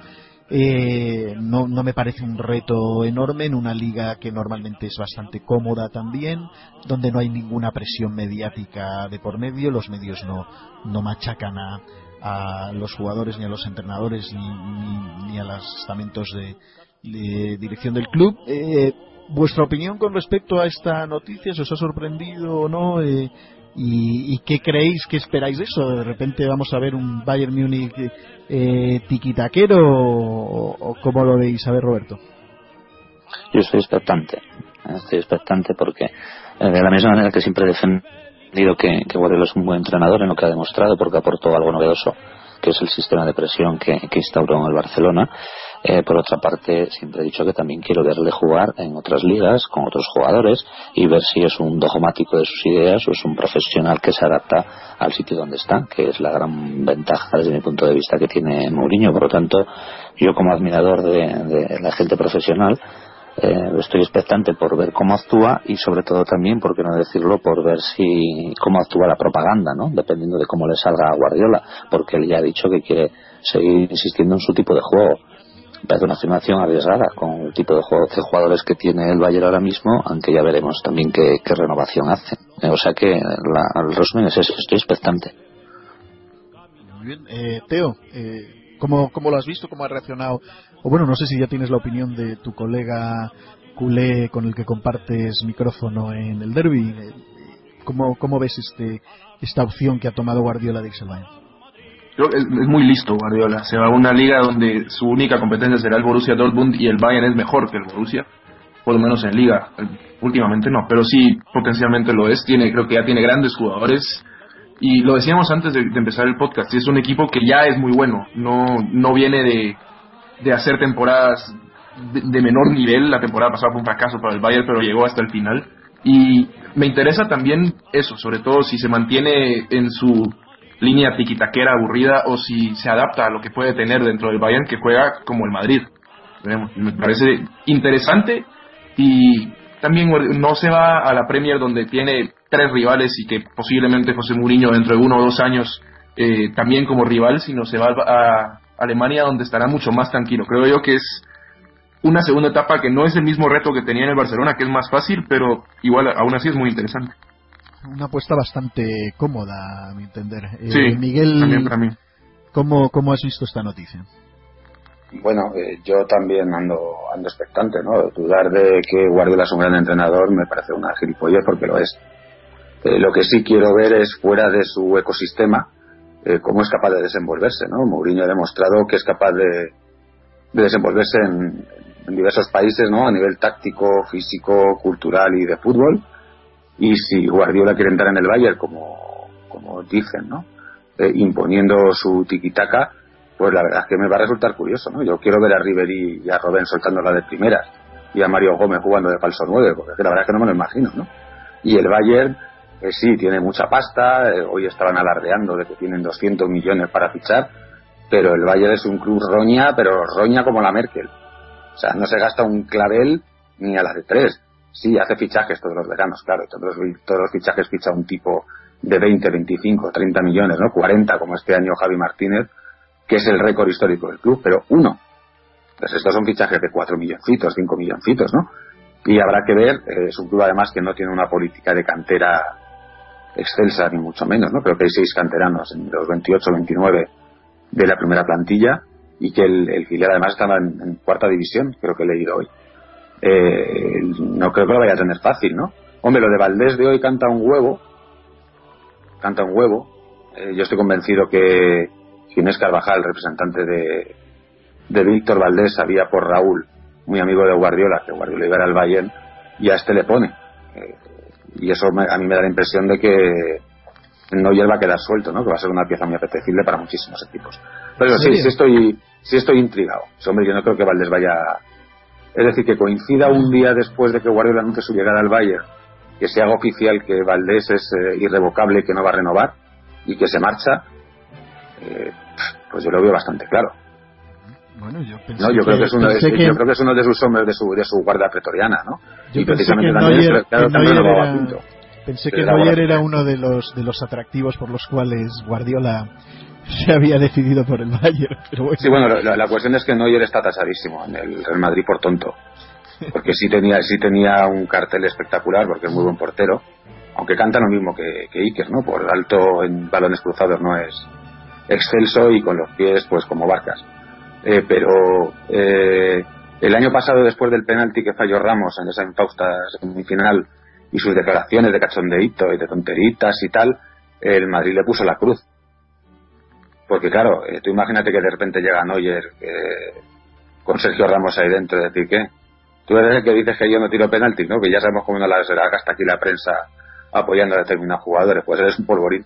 Speaker 1: eh, no, no me parece un reto enorme en una liga que normalmente es bastante cómoda también, donde no hay ninguna presión mediática de por medio, los medios no, no machacan a, a los jugadores ni a los entrenadores ni, a los estamentos de, de, dirección del club. Eh, ¿Vuestra opinión con respecto a esta noticia? ¿Se os ha sorprendido o no? Eh, ¿Y, ¿Y, qué creéis, qué esperáis de eso? ¿De repente vamos a ver un Bayern Múnich eh, tiquitaquero o, o cómo lo veis? A ver, Roberto.
Speaker 4: Yo estoy expectante, estoy expectante porque eh, de la misma manera que siempre he defendido que, que Guardiola es un buen entrenador en lo que ha demostrado porque aportó algo novedoso que es el sistema de presión que, que instauró en el Barcelona. Eh, por otra parte, siempre he dicho que también quiero verle jugar en otras ligas con otros jugadores y ver si es un dogmático de sus ideas o es un profesional que se adapta al sitio donde está, que es la gran ventaja desde mi punto de vista que tiene Mourinho. Por lo tanto, yo como admirador de, la gente profesional, eh, estoy expectante por ver cómo actúa y sobre todo también, por qué no decirlo, por ver si cómo actúa la propaganda, ¿no? Dependiendo de cómo le salga a Guardiola, porque él ya ha dicho que quiere seguir insistiendo en su tipo de juego. Parece una afirmación arriesgada con el tipo de, jugadores que tiene el Bayern ahora mismo, aunque ya veremos también qué, renovación hace. Eh, o sea que la, el resumen es eso, estoy expectante.
Speaker 1: Muy bien. Eh, Teo, eh, ¿cómo, ¿cómo lo has visto? ¿Cómo ha reaccionado o bueno, no sé si ya tienes la opinión de tu colega culé con el que compartes micrófono en el derby. ¿Cómo, cómo ves este, esta opción que ha tomado Guardiola de Ixelbain?
Speaker 3: Creo que es, muy listo Guardiola. Se va a una liga donde su única competencia será el Borussia Dortmund y el Bayern es mejor que el Borussia. Por lo menos en liga. Últimamente no, pero sí potencialmente lo es. Tiene, creo que ya tiene grandes jugadores. Y lo decíamos antes de, de empezar el podcast, es un equipo que ya es muy bueno. No, no viene de de hacer temporadas de, de, menor nivel. La temporada pasada fue un fracaso para el Bayern, pero llegó hasta el final. Y me interesa también eso, sobre todo si se mantiene en su línea tiquitaquera aburrida o si se adapta a lo que puede tener dentro del Bayern que juega como el Madrid. Me parece interesante y también no se va a la Premier donde tiene tres rivales y que posiblemente José Mourinho dentro de uno o dos años eh, también como rival, sino se va a, Alemania donde estará mucho más tranquilo. Creo yo que es una segunda etapa que no es el mismo reto que tenía en el Barcelona, que es más fácil, pero igual aún así es muy interesante.
Speaker 1: Una apuesta bastante cómoda, a mi entender.
Speaker 3: Sí,
Speaker 1: eh, Miguel,
Speaker 3: también para mí.
Speaker 1: ¿cómo, ¿cómo has visto esta noticia?
Speaker 2: Bueno, eh, yo también ando, ando expectante, ¿no? Dudar de que Guardiola es un gran entrenador me parece una gilipollez porque lo es. Eh, lo que sí quiero ver es fuera de su ecosistema, eh, cómo es capaz de desenvolverse, ¿no? Mourinho ha demostrado que es capaz de, de desenvolverse en, en, diversos países, ¿no? A nivel táctico, físico, cultural y de fútbol. Y si Guardiola quiere entrar en el Bayern, como, dicen, ¿no? Eh, imponiendo su tiquitaca, pues la verdad es que me va a resultar curioso, ¿no? Yo quiero ver a Ribery y a Robben soltándola de primeras y a Mario Gómez jugando de falso 9, porque la verdad es que no me lo imagino, ¿no? Y el Bayern eh, sí, tiene mucha pasta, eh, hoy estaban alardeando de que tienen 200 millones para fichar, pero el Bayern es un club roña, pero roña como la Merkel. O sea, no se gasta un clavel ni a las de tres. Sí, hace fichajes todos los veranos, claro, todos los, todos los fichajes ficha un tipo de 20, 25, 30 millones, ¿no? 40 como este año Javi Martínez, que es el récord histórico del club, pero uno. Entonces estos son fichajes de 4 milloncitos, 5 milloncitos, ¿no? Y habrá que ver, eh, es un club además que no tiene una política de cantera excelsa ni mucho menos, ¿no? Creo que hay seis canteranos en los 28 29 de la primera plantilla y que el, filial además estaba en, cuarta división, creo que he leído hoy. Eh, no creo que lo vaya a tener fácil, ¿no? Hombre, lo de Valdés de hoy canta un huevo, canta un huevo. Eh, yo estoy convencido que Ginés Carvajal, representante de, de Víctor Valdés, sabía por Raúl, muy amigo de Guardiola, que Guardiola iba al Bayern, y a este le pone. Eh, y eso a mí me da la impresión de que Neuer va a quedar suelto, ¿no? Que va a ser una pieza muy apetecible para muchísimos equipos. Pero sí, sí estoy, sí estoy intrigado. hombre, yo no creo que Valdés vaya. Es decir, que coincida un día después de que Guardiola anuncie su llegada al Bayern, que se haga oficial que Valdés es eh, irrevocable, que no va a renovar y que se marcha, eh, pues yo lo veo bastante claro.
Speaker 1: Bueno, yo
Speaker 2: no, yo, creo que es uno de, yo creo que es uno de sus hombres de su, de su guardia pretoriana, ¿no? y precisamente también, claro, lo.
Speaker 1: Pensé que Neuer era uno de los, de los atractivos por los cuales Guardiola se había decidido por el Bayern. Pero bueno.
Speaker 2: Sí, bueno, la, cuestión es que Neuer está tasadísimo en el Real Madrid por tonto. Porque sí tenía, sí tenía un cartel espectacular, porque es muy buen portero. Aunque canta lo mismo que, que Iker, ¿no? Por alto en balones cruzados no es excelso y con los pies, pues como barcas. Eh, pero eh, el año pasado, después del penalti que falló Ramos en esa infausta semifinal y sus declaraciones de cachondeíto y de tonteritas y tal, el Madrid le puso la cruz. Porque claro, eh, tú imagínate que de repente llega Neuer eh, con Sergio Ramos ahí dentro decir que tú eres el que dices que yo no tiro penalti, ¿no? Que ya sabemos cómo no la gasta aquí la prensa apoyando a determinados jugadores, pues eres un polvorín.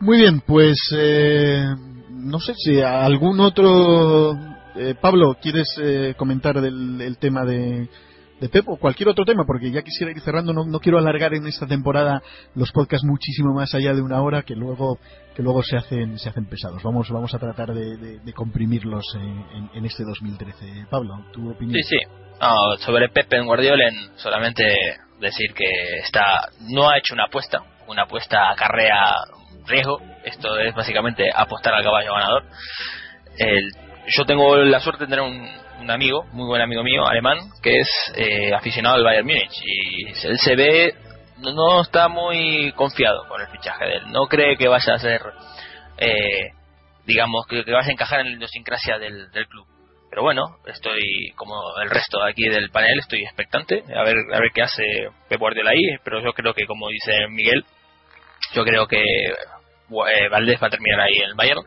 Speaker 1: Muy bien, pues eh, no sé si algún otro... Pablo, ¿quieres comentar del el tema de, de Pep o cualquier otro tema, porque ya quisiera ir cerrando, no, quiero alargar en esta temporada los podcasts muchísimo más allá de una hora que luego que luego se hacen se hacen pesados. Vamos vamos a tratar de, comprimirlos en, este 2013. Pablo, tu opinión.
Speaker 5: Sí, sí. sobre Pep en Guardiola, solamente decir que está no ha hecho una apuesta, una apuesta acarrea riesgo. Esto es básicamente apostar al caballo ganador. El, yo tengo la suerte de tener un, un amigo, muy buen amigo mío, alemán, que es eh, aficionado al Bayern Múnich. Y él se ve, no está muy confiado con el fichaje de él, no cree que vaya a ser, eh, digamos, que, vaya a encajar en la idiosincrasia del, club. Pero bueno, estoy como el resto de aquí del panel, estoy expectante. A ver a ver qué hace Pep Guardiola ahí, pero yo creo que como dice Miguel, yo creo que eh, Valdés va a terminar ahí en el Bayern.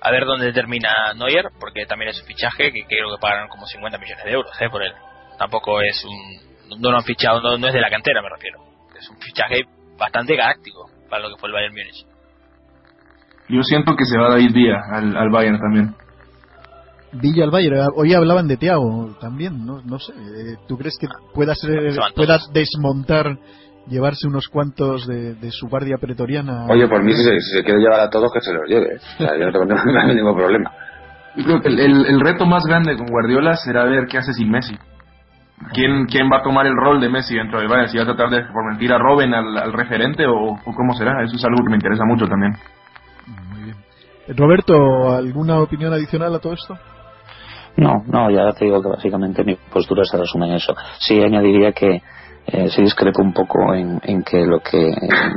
Speaker 5: A ver dónde termina Neuer, porque también es un fichaje que creo que pagan como 50 millones de euros eh, por él. Tampoco es un. No lo han fichado, no, es de la cantera, me refiero. Es un fichaje bastante galáctico para lo que fue el Bayern Múnich.
Speaker 3: Yo siento que se va David Villa al, al Bayern también.
Speaker 1: Villa al Bayern. Hoy hablaban de Thiago también, no, no sé. Eh, ¿Tú crees que pueda, ser, pueda desmontar llevarse unos cuantos de, su guardia pretoriana.
Speaker 2: Oye, por mí, si se, quiere llevar a todos, que se los lleve. O sea, yo no tengo ningún problema.
Speaker 3: Yo creo que el, reto más grande con Guardiola será ver qué hace sin Messi. ¿Quién, ¿Quién va a tomar el rol de Messi dentro del Bayern? ¿Si va a tratar de, por mentir, a Robben al, referente o, cómo será? Eso es algo que me interesa mucho también.
Speaker 1: Muy bien. Roberto, ¿alguna opinión adicional a todo esto?
Speaker 4: No, no, ya te digo que básicamente mi postura se resume en eso. Sí, añadiría que eh, se discrepa un poco en, que lo que,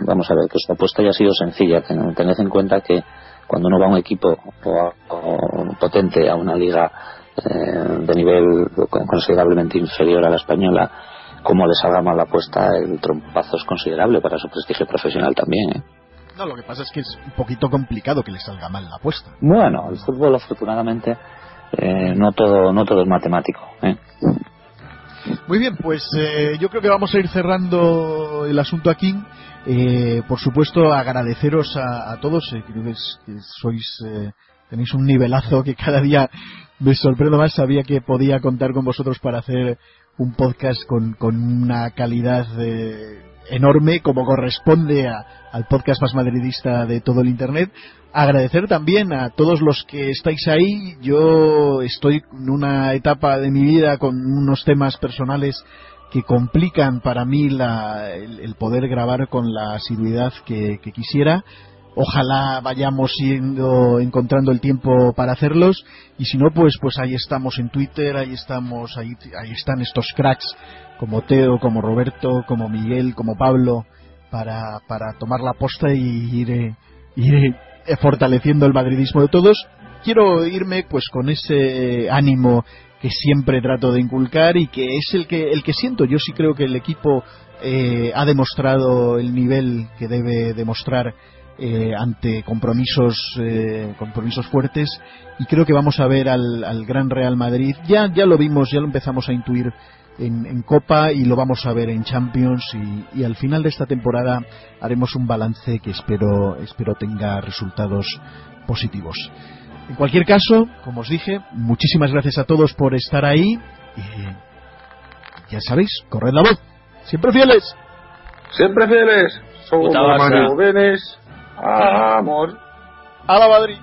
Speaker 4: vamos a ver, que su apuesta ya ha sido sencilla. Tened en cuenta que cuando uno va a un equipo potente a una liga eh, de nivel considerablemente inferior a la española, como le salga mal la apuesta, el trompazo es considerable para su prestigio profesional también. ¿eh?
Speaker 1: No, lo que pasa es que es un poquito complicado que le salga mal la apuesta.
Speaker 4: Bueno, el fútbol afortunadamente no todo no todo es matemático. ¿eh?
Speaker 1: Muy bien, pues eh, yo creo que vamos a ir cerrando el asunto aquí. Eh, por supuesto, agradeceros a, todos. Eh, creo que, sois tenéis un nivelazo que cada día me sorprendo más. Sabía que podía contar con vosotros para hacer un podcast con, con una calidad enorme como corresponde al podcast más madridista de todo el Internet. Agradecer también a todos los que estáis ahí. Yo estoy en una etapa de mi vida con unos temas personales que complican para mí el, poder grabar con la asiduidad que, quisiera. ojalá vayamos yendo encontrando el tiempo para hacerlos y si no pues pues ahí estamos en Twitter ahí estamos ahí, ahí están estos cracks como Teo como Roberto como Miguel como Pablo para, para tomar la posta y ir, ir fortaleciendo el madridismo de todos. Quiero irme pues con ese ánimo que siempre trato de inculcar y que es el que el que siento. Yo sí creo que el equipo eh, ha demostrado el nivel que debe demostrar eh, ante compromisos eh, compromisos fuertes. Y creo que vamos a ver al, al, gran Real Madrid. Ya ya lo vimos ya lo empezamos a intuir en, en Copa y lo vamos a ver en Champions y, y, al final de esta temporada haremos un balance que espero espero tenga resultados positivos. En cualquier caso como os dije muchísimas gracias a todos por estar ahí y ya sabéis corred la voz. Siempre fieles.
Speaker 2: Siempre fieles. Somos jóvenes Amor.
Speaker 1: A la Madrid.